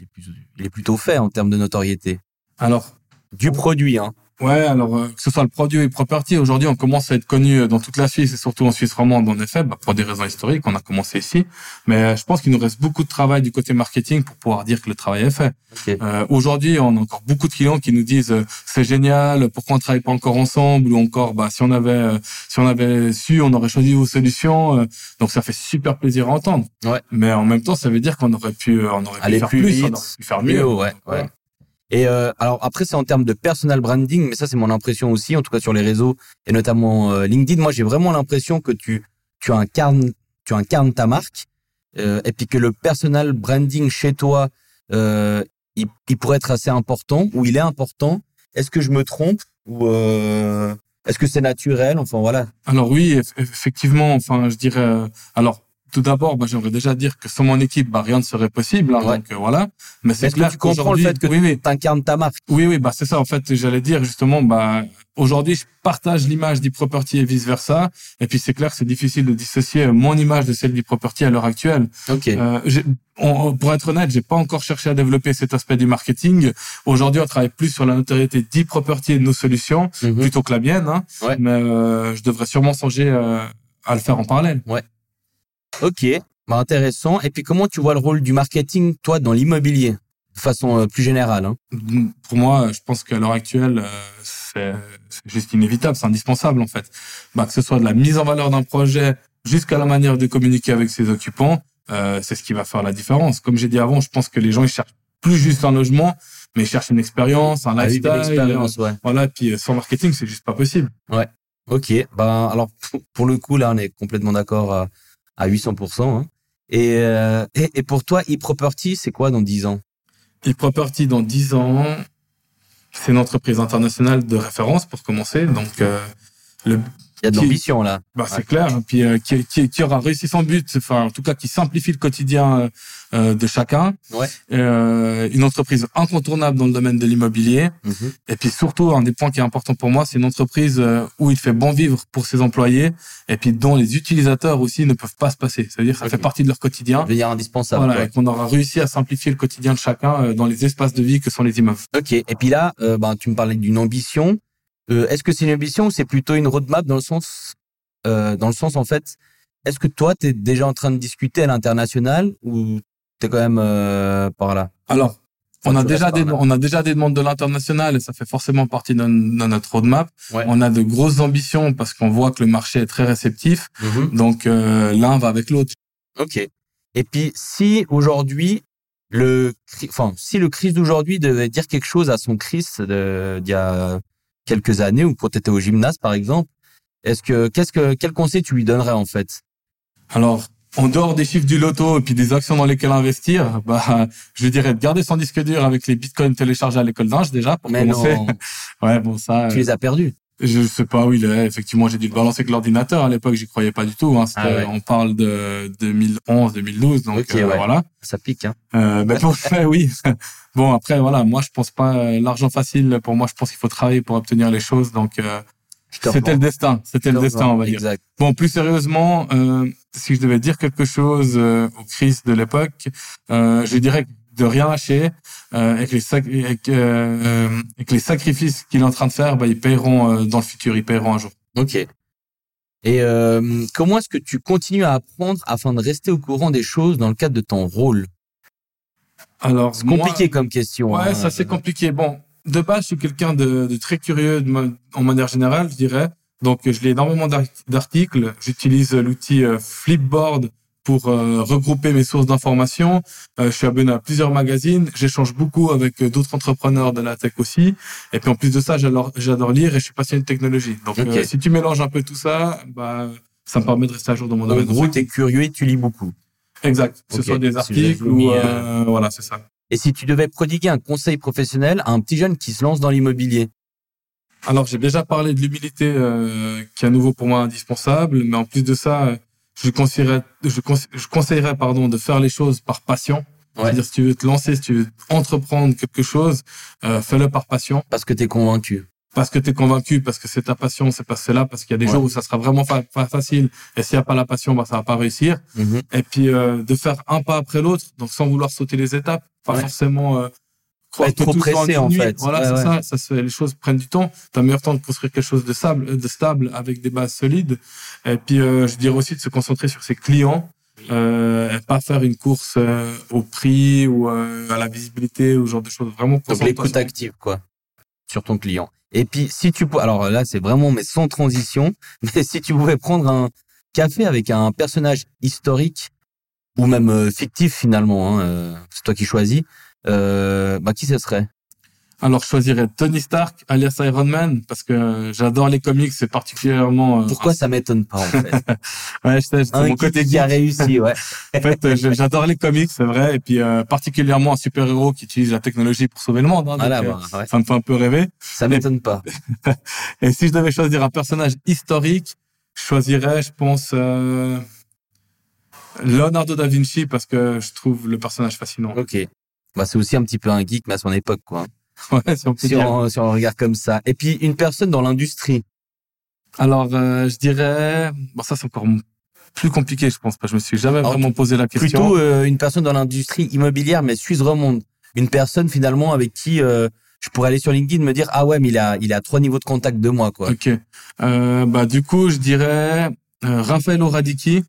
[SPEAKER 1] il est, plus- il est plutôt fait en termes de notoriété.
[SPEAKER 2] Alors,
[SPEAKER 1] Du produit, hein.
[SPEAKER 2] Ouais, alors euh, que ce soit le produit ou le property, aujourd'hui on commence à être connu euh, dans toute la Suisse et surtout en Suisse romande en effet, bah, pour des raisons historiques, on a commencé ici. Mais euh, je pense qu'il nous reste beaucoup de travail du côté marketing pour pouvoir dire que le travail est fait.
[SPEAKER 1] Ok.
[SPEAKER 2] Euh, aujourd'hui, on a encore beaucoup de clients qui nous disent euh, c'est génial, pourquoi on travaille pas encore ensemble ou encore bah si on avait euh, si on avait su, on aurait choisi vos solutions. euh, donc ça fait super plaisir à entendre.
[SPEAKER 1] Ouais.
[SPEAKER 2] Mais en même temps, ça veut dire qu'on aurait pu on aurait pu
[SPEAKER 1] Aller
[SPEAKER 2] faire
[SPEAKER 1] plus
[SPEAKER 2] plus,
[SPEAKER 1] vite,
[SPEAKER 2] on aurait pu faire mieux.
[SPEAKER 1] Mieux, ouais, ouais. Et euh, alors après c'est en termes de personal branding, mais ça c'est mon impression aussi, en tout cas sur les réseaux et notamment euh, LinkedIn. Moi j'ai vraiment l'impression que tu tu incarnes tu incarnes ta marque euh, et puis que le personal branding chez toi euh, il, il pourrait être assez important ou il est important. Est-ce que je me trompe ou euh, est-ce que c'est naturel? Enfin voilà.
[SPEAKER 2] Alors oui, eff- effectivement. Enfin, je dirais. euh, alors tout d'abord, bah, j'aimerais déjà dire que sans mon équipe, bah, rien ne serait possible. hein,
[SPEAKER 1] Ouais.
[SPEAKER 2] Donc euh, voilà. Mais c'est clair
[SPEAKER 1] tu comprends le fait que
[SPEAKER 2] oui, oui,
[SPEAKER 1] tu incarnes ta marque?
[SPEAKER 2] Oui, oui, bah c'est ça. En fait, j'allais dire justement, bah aujourd'hui, je partage l'image d'e-property et vice versa. Et puis c'est clair c'est difficile de dissocier mon image de celle d'e-property à l'heure actuelle.
[SPEAKER 1] Ok.
[SPEAKER 2] Euh, j'ai- on- pour être honnête, j'ai pas encore cherché à développer cet aspect du marketing. Aujourd'hui, on travaille plus sur la notoriété d'e-property et de nos solutions
[SPEAKER 1] Mhm.
[SPEAKER 2] plutôt que la mienne. Hein.
[SPEAKER 1] Ouais.
[SPEAKER 2] Mais euh, je devrais sûrement songer euh, à le faire en parallèle.
[SPEAKER 1] Ok. Bah, intéressant. Et puis comment tu vois le rôle du marketing toi dans l'immobilier de façon euh, plus générale hein?
[SPEAKER 2] Pour moi, je pense qu'à l'heure actuelle, euh, c'est juste inévitable, c'est indispensable en fait. Bah, que ce soit de la mise en valeur d'un projet jusqu'à la manière de communiquer avec ses occupants, euh, c'est ce qui va faire la différence. Comme j'ai dit avant, je pense que les gens ils cherchent plus juste un logement, mais ils cherchent une expérience, un
[SPEAKER 1] Ah oui,
[SPEAKER 2] lifestyle.
[SPEAKER 1] une expérience, ouais.
[SPEAKER 2] Voilà, puis sans marketing, c'est juste pas possible.
[SPEAKER 1] Ok, ben alors pour le coup là on est complètement d'accord à, à 800%. Hein. Et, euh, et pour toi e-property c'est quoi dans 10 ans?
[SPEAKER 2] E-Property dans 10 ans, c'est une entreprise internationale de référence pour commencer. Donc, euh, le,
[SPEAKER 1] Il y a de l'ambition là.
[SPEAKER 2] bah, c'est clair. Et puis, euh, qui, qui, qui aura réussi son but, enfin, en tout cas, qui simplifie le quotidien euh, euh, de chacun.
[SPEAKER 1] Ouais.
[SPEAKER 2] Euh, une entreprise incontournable dans le domaine de l'immobilier.
[SPEAKER 1] Mhm.
[SPEAKER 2] Et puis surtout, un des points qui est important pour moi, c'est une entreprise euh, où il fait bon vivre pour ses employés et puis dont les utilisateurs aussi ne peuvent pas se passer. C'est-à-dire que ça fait partie de leur quotidien.
[SPEAKER 1] Devenir indispensable.
[SPEAKER 2] Voilà, et qu'on aura réussi à simplifier le quotidien de chacun euh, dans les espaces de vie que sont les immeubles.
[SPEAKER 1] Ok. Et puis là, ben, tu me parlais d'une ambition. Euh, est-ce que c'est une ambition ou c'est plutôt une roadmap dans le sens, euh, dans le sens en fait, est-ce que toi, tu es déjà en train de discuter à l'international ou tu es quand même euh, par là?
[SPEAKER 2] Alors, on a déjà des, on a déjà des demandes de l'international et ça fait forcément partie de, notre roadmap.
[SPEAKER 1] Ouais.
[SPEAKER 2] On a de grosses ambitions parce qu'on voit que le marché est très réceptif.
[SPEAKER 1] Mhm.
[SPEAKER 2] Donc, euh, l'un va avec l'autre.
[SPEAKER 1] Ok. Et puis, si aujourd'hui, le, enfin, si le Chris d'aujourd'hui devait dire quelque chose à son Chris de- d'il y a quelques années ou quand tu étais au gymnase, par exemple, est-ce que, qu'est-ce que, quel conseil tu lui donnerais, en fait?
[SPEAKER 2] Alors, en dehors des chiffres du loto et puis des actions dans lesquelles investir, bah, je dirais de garder son disque dur avec les bitcoins téléchargés à l'école d'Inge déjà pour
[SPEAKER 1] Mais
[SPEAKER 2] commencer.
[SPEAKER 1] non,
[SPEAKER 2] Ouais, bon ça.
[SPEAKER 1] tu
[SPEAKER 2] euh,
[SPEAKER 1] les as perdus.
[SPEAKER 2] Je sais pas où il est. Effectivement, j'ai dû le balancer avec l'ordinateur. À l'époque, j'y croyais pas du tout. Hein.
[SPEAKER 1] Ah ouais.
[SPEAKER 2] On parle de 2011, 2012. Donc euh,
[SPEAKER 1] ouais.
[SPEAKER 2] voilà.
[SPEAKER 1] Ça pique, hein.
[SPEAKER 2] Euh, ben pour fait, oui. Bon après, voilà. Moi, je pense pas euh, l'argent facile. Pour moi, je pense qu'il faut travailler pour obtenir les choses. Donc euh, c'était le destin. C'était le destin, on va dire. Bon, plus sérieusement, euh, si je devais dire quelque chose aux crises de l'époque, euh, je dirais de rien lâcher euh, et, que les et, que, euh, et que les sacrifices qu'il est en train de faire, bah, ils paieront euh, dans le futur, ils paieront un jour.
[SPEAKER 1] Ok. Et euh, comment est-ce que tu continues à apprendre afin de rester au courant des choses dans le cadre de ton rôle?
[SPEAKER 2] Alors,
[SPEAKER 1] C'est compliqué comme question.
[SPEAKER 2] Ouais,
[SPEAKER 1] hein.
[SPEAKER 2] ça c'est compliqué. Bon, de base, je suis quelqu'un de, de très curieux de ma- en manière générale, je dirais. Donc, je lis énormément d'art- d'articles. J'utilise l'outil euh, Flipboard pour euh, regrouper mes sources d'informations. Euh, je suis abonné à plusieurs magazines. J'échange beaucoup avec euh, d'autres entrepreneurs de la tech aussi. Et puis, en plus de ça, j'adore lire et je suis passionné de technologie. Donc, si tu mélanges un peu tout ça, bah, ça me permet de rester à jour dans mon
[SPEAKER 1] En
[SPEAKER 2] domaine.
[SPEAKER 1] gros, tu es curieux et tu lis beaucoup.
[SPEAKER 2] Exact. Que ce
[SPEAKER 1] Ok.
[SPEAKER 2] soit des
[SPEAKER 1] Si
[SPEAKER 2] articles
[SPEAKER 1] résume,
[SPEAKER 2] ou... voilà, c'est ça.
[SPEAKER 1] Et si tu devais prodiguer un conseil professionnel à un petit jeune qui se lance dans l'immobilier?
[SPEAKER 2] Alors, j'ai déjà parlé de l'humilité qui est à nouveau pour moi indispensable, mais en plus de ça, je conseillerais, je, conse- je conseillerais pardon, de faire les choses par passion.
[SPEAKER 1] Ouais.
[SPEAKER 2] C'est-à-dire, si tu veux te lancer, si tu veux entreprendre quelque chose, euh, fais-le par passion,
[SPEAKER 1] parce que tu es convaincu.
[SPEAKER 2] parce que tu es convaincu, parce que c'est ta passion, c'est parce que c'est là, parce qu'il y a des
[SPEAKER 1] Ouais.
[SPEAKER 2] jours où ça sera vraiment fa- pas facile, et s'il n'y a pas la passion, bah, ça va pas réussir.
[SPEAKER 1] Mhm.
[SPEAKER 2] Et puis, euh, de faire un pas après l'autre, donc sans vouloir sauter les étapes, pas
[SPEAKER 1] Ouais.
[SPEAKER 2] forcément... Euh,
[SPEAKER 1] être trop pressé, en fait.
[SPEAKER 2] Voilà,
[SPEAKER 1] Ouais,
[SPEAKER 2] c'est
[SPEAKER 1] ouais.
[SPEAKER 2] ça. Ça se fait, les choses prennent du temps. T'as meilleur temps de construire quelque chose de stable, de stable avec des bases solides. Et puis, euh, je dirais aussi de se concentrer sur ses clients. Euh, et pas faire une course euh, au prix ou euh, à la visibilité ou ce genre de choses. Vraiment
[SPEAKER 1] Donc l'écoute active, quoi, sur ton client. Et puis, si tu peux, alors là, c'est vraiment, mais sans transition, mais si tu pouvais prendre un café avec un personnage historique ou même euh, fictif finalement, hein, euh, c'est toi qui choisis, euh, bah qui ce serait?
[SPEAKER 2] Alors, je choisirais Tony Stark, alias Iron Man, parce que j'adore les comics, c'est particulièrement.
[SPEAKER 1] Euh, Pourquoi ça m'étonne pas en fait?
[SPEAKER 2] Ouais, je sais, c'est mon côté
[SPEAKER 1] qui a réussi, ouais.
[SPEAKER 2] en fait, j'adore les comics, c'est vrai, et puis euh, particulièrement un super héros qui utilise la technologie pour sauver le monde. Hein,
[SPEAKER 1] voilà,
[SPEAKER 2] donc,
[SPEAKER 1] bah, ouais.
[SPEAKER 2] Ça me fait un peu rêver.
[SPEAKER 1] Ça m'étonne pas.
[SPEAKER 2] et si je devais choisir un personnage historique, je choisirais, je pense. Euh... Leonardo da Vinci parce que je trouve le personnage fascinant.
[SPEAKER 1] Ok. Bah, c'est aussi un petit peu un geek, mais à son époque, quoi.
[SPEAKER 2] Ouais, si on,
[SPEAKER 1] si,
[SPEAKER 2] dire.
[SPEAKER 1] on, si on regarde comme ça. Et puis, une personne dans l'industrie.
[SPEAKER 2] Alors, euh, je dirais, bon, ça c'est encore plus compliqué, je pense pas. Je me suis jamais
[SPEAKER 1] Alors,
[SPEAKER 2] vraiment posé la question.
[SPEAKER 1] Plutôt euh, une personne dans l'industrie immobilière, mais suisse romande. Une personne finalement avec qui euh, je pourrais aller sur LinkedIn et me dire ah ouais, mais il a il a trois niveaux de contact de moi quoi.
[SPEAKER 2] Ok. Bah du coup, je dirais euh, Raffaello Radicchi.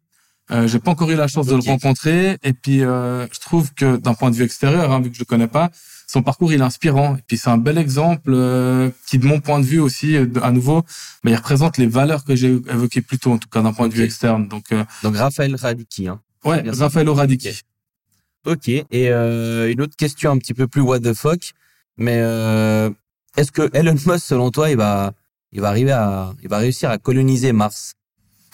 [SPEAKER 2] Euh, j'ai pas encore eu la chance de le rencontrer et puis euh, je trouve que d'un point de vue extérieur, hein, vu que je le connais pas, son parcours il est inspirant et puis c'est un bel exemple euh, qui, de mon point de vue aussi, euh, de- à nouveau, mais il représente les valeurs que j'ai évoquées plus tôt, en tout cas d'un point de vue externe. Donc euh,
[SPEAKER 1] Donc Raphaël Radicki. Hein.
[SPEAKER 2] ouais,
[SPEAKER 1] ça.
[SPEAKER 2] Raffaello Radicchi.
[SPEAKER 1] Ok. Et euh, une autre question un petit peu plus what the fuck, mais euh, est-ce que Elon Musk selon toi il va il va arriver à il va réussir à coloniser Mars?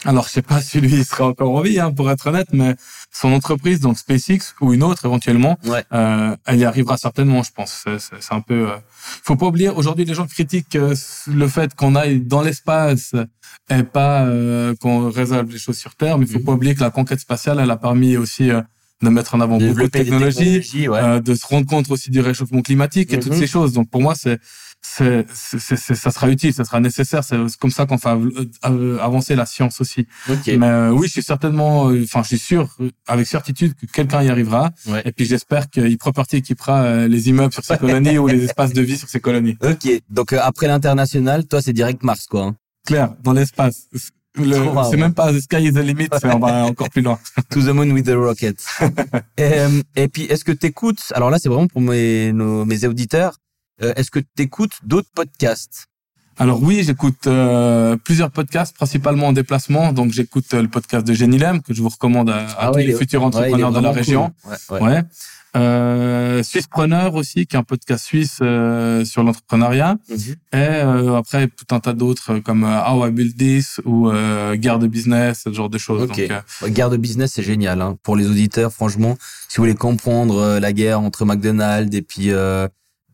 [SPEAKER 2] Alors, je sais pas si lui il sera encore en vie, hein, pour être honnête, mais son entreprise, donc SpaceX ou une autre éventuellement,
[SPEAKER 1] Ouais.
[SPEAKER 2] euh, elle y arrivera certainement, je pense. C'est- un peu. Euh... Faut pas oublier. Aujourd'hui, les gens critiquent euh, le fait qu'on aille dans l'espace et pas qu'on résolve les choses sur Terre, mais faut
[SPEAKER 1] Mhm.
[SPEAKER 2] pas oublier que la conquête spatiale, elle a permis aussi de mettre en avant beaucoup de technologies,
[SPEAKER 1] technologies, ouais.
[SPEAKER 2] euh, de se rendre compte aussi du réchauffement climatique et toutes
[SPEAKER 1] Mhm.
[SPEAKER 2] ces choses. Donc pour moi, c'est c'est c'est- c'est- ça sera utile, ça sera nécessaire. C'est comme ça qu'on fait av- avancer la science aussi.
[SPEAKER 1] ok.
[SPEAKER 2] Mais euh, oui, je suis certainement, euh, enfin, je suis sûr, euh, avec certitude, que quelqu'un y arrivera.
[SPEAKER 1] Ouais.
[SPEAKER 2] Et puis j'espère qu'il Property équipera euh, les immeubles sur ces colonies ou les espaces de vie sur ces colonies.
[SPEAKER 1] Ok. Donc euh, après l'international, toi c'est direct Mars quoi. hein.
[SPEAKER 2] Claire, dans l'espace.
[SPEAKER 1] Rare,
[SPEAKER 2] C'est même pas the sky is the limit, on va encore plus loin.
[SPEAKER 1] To the moon with the rocket. et, euh, et puis, est-ce que t'écoutes Alors là, c'est vraiment pour mes, nos, mes auditeurs. Euh, est-ce que t'écoutes d'autres podcasts?
[SPEAKER 2] Alors oui, j'écoute euh, plusieurs podcasts, principalement en déplacement. Donc j'écoute euh, le podcast de Jenny Lem, que je vous recommande à, à tous
[SPEAKER 1] ouais,
[SPEAKER 2] les futurs
[SPEAKER 1] ouais,
[SPEAKER 2] entrepreneurs de la région.
[SPEAKER 1] cool. Ouais.
[SPEAKER 2] Euh, aussi, qui est un podcast suisse sur l'entrepreneuriat.
[SPEAKER 1] Mhm.
[SPEAKER 2] Et après, tout un tas d'autres comme How I Build This ou euh, Guerre de Business, ce genre de choses. Donc,
[SPEAKER 1] Guerre de business, c'est génial. Hein. Pour les auditeurs, franchement, si vous voulez comprendre la guerre entre McDonald's et puis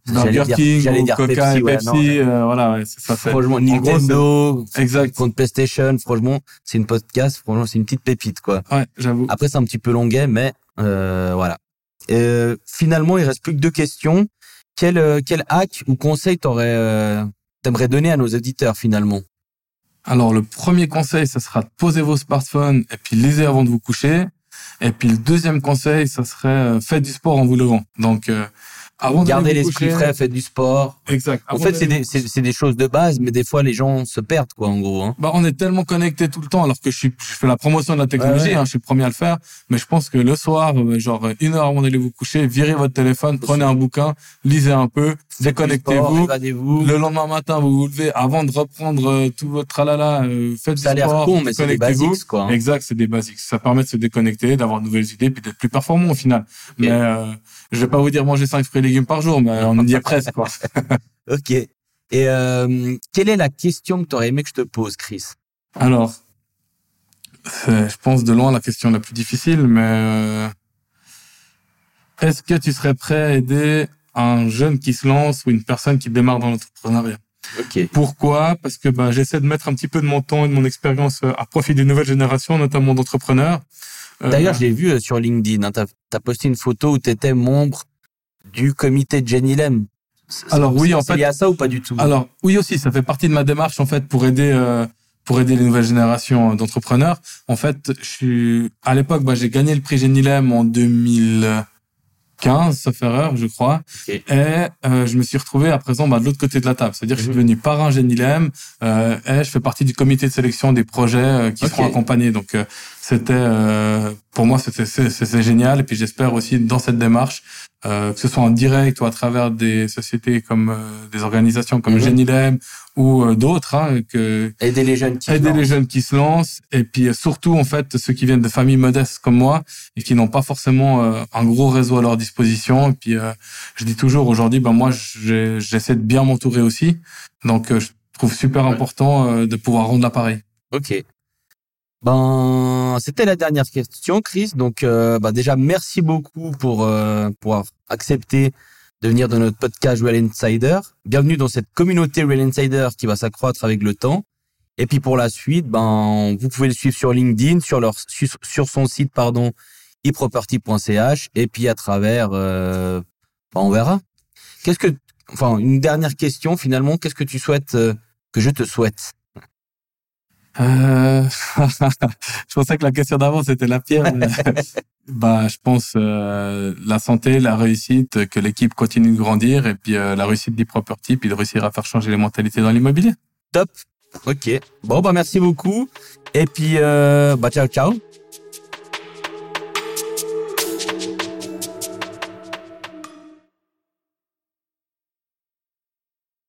[SPEAKER 2] Burger
[SPEAKER 1] dire-
[SPEAKER 2] King
[SPEAKER 1] j'allais
[SPEAKER 2] ou
[SPEAKER 1] dire
[SPEAKER 2] Coca
[SPEAKER 1] Pepsi,
[SPEAKER 2] et
[SPEAKER 1] ouais,
[SPEAKER 2] Pepsi,
[SPEAKER 1] non.
[SPEAKER 2] euh, voilà, ouais, c'est ça.
[SPEAKER 1] franchement, Nintendo
[SPEAKER 2] Exact.
[SPEAKER 1] contre PlayStation, franchement, c'est une podcast. Franchement, c'est une petite pépite quoi.
[SPEAKER 2] Ouais, j'avoue.
[SPEAKER 1] Après, c'est un petit peu longuet, mais euh, voilà. Euh, finalement, il reste plus que deux questions. Quel, euh, quel hack ou conseil t'aurais, euh, t'aimerais donner à nos auditeurs finalement?
[SPEAKER 2] Alors, le premier conseil, ça sera de poser vos smartphones et puis lisez avant de vous coucher. Et puis, le deuxième conseil, ça serait euh, faites du sport en vous levant. Donc, euh, avant
[SPEAKER 1] Gardez l'esprit frais, faites du sport.
[SPEAKER 2] Exact.
[SPEAKER 1] En fait, c'est des, c'est, c'est des choses de base, mais des fois, les gens se perdent, quoi, en gros. Hein.
[SPEAKER 2] Bah, on est tellement connecté tout le temps, alors que je, suis, je fais la promotion de la technologie,
[SPEAKER 1] Ouais, ouais.
[SPEAKER 2] hein, je suis le premier à le faire. Mais je pense que le soir, euh, genre une heure avant d'aller vous coucher, virez votre téléphone, prenez un bouquin, lisez un peu, déconnectez-vous. Le lendemain matin, vous vous levez avant de reprendre euh, tout votre tralala, euh, faites
[SPEAKER 1] Ça a
[SPEAKER 2] du
[SPEAKER 1] l'air
[SPEAKER 2] sport,
[SPEAKER 1] con, mais c'est des basiques, quoi. hein.
[SPEAKER 2] Exact, c'est des basiques. Ça permet de se déconnecter, d'avoir de nouvelles idées, puis d'être plus performant au final. Mais euh, je vais pas vous dire manger 5 fruits légumes par jour, mais on y est presque. Quoi.
[SPEAKER 1] Ok. Et euh, quelle est la question que t'aurais aimé que je te pose, Chris?
[SPEAKER 2] Alors, c'est, je pense, de loin la question la plus difficile, mais euh, est-ce que tu serais prêt à aider un jeune qui se lance ou une personne qui démarre dans l'entrepreneuriat?
[SPEAKER 1] Ok.
[SPEAKER 2] Pourquoi? Parce que bah, j'essaie de mettre un petit peu de mon temps et de mon expérience euh, à profit des nouvelles générations, notamment d'entrepreneurs. Euh,
[SPEAKER 1] D'ailleurs, je l'ai vu sur LinkedIn. Hein, t'as, t'as posté une photo où t'étais membre du comité de Jenny Lem.
[SPEAKER 2] Alors oui, en fait-
[SPEAKER 1] lié à ça ou pas du tout?
[SPEAKER 2] Alors oui aussi, ça fait partie de ma démarche en fait pour aider euh, pour aider les nouvelles générations d'entrepreneurs. En fait, je suis à l'époque, bah, j'ai gagné le prix Genilem en 2015, sauf erreur, je crois. Et euh, je me suis retrouvé à présent bah, de l'autre côté de la table, c'est-à-dire que je suis
[SPEAKER 1] Mhm.
[SPEAKER 2] devenu parrain Genilem euh, et je fais partie du comité de sélection des projets euh, qui seront accompagnés. Donc euh, c'était euh, pour moi c'était c'est génial et puis j'espère aussi dans cette démarche euh, que ce soit en direct ou à travers des sociétés comme euh, des organisations comme mmh. Genilem ou euh, d'autres hein, que
[SPEAKER 1] aider les jeunes qui
[SPEAKER 2] aider les jeunes qui se lancent et puis surtout en fait ceux qui viennent de familles modestes comme moi et qui n'ont pas forcément un gros réseau à leur disposition et puis je dis toujours aujourd'hui ben moi j'essaie de bien m'entourer aussi donc je trouve super important de pouvoir rendre l'appareil.
[SPEAKER 1] Ok. Ben, c'était la dernière question, Chris. Donc, euh, ben déjà, merci beaucoup pour euh, de venir dans notre podcast Real Insider. Bienvenue dans cette communauté Real Insider qui va s'accroître avec le temps. Et puis pour la suite, ben, vous pouvez le suivre sur LinkedIn, sur leur sur son site, pardon, eproperty.ch, et puis à travers, euh, ben, on verra. Qu'est-ce que, enfin, une dernière question finalement, qu'est-ce que tu souhaites euh, que je te souhaite?
[SPEAKER 2] Euh... je pensais que la question d'avant c'était la pire. bah, je pense euh, la santé, la réussite, que l'équipe continue de grandir et puis euh, la réussite du property, puis de réussir à faire changer les mentalités dans l'immobilier.
[SPEAKER 1] Top. Ok. Bon bah merci beaucoup et puis euh, bah ciao ciao.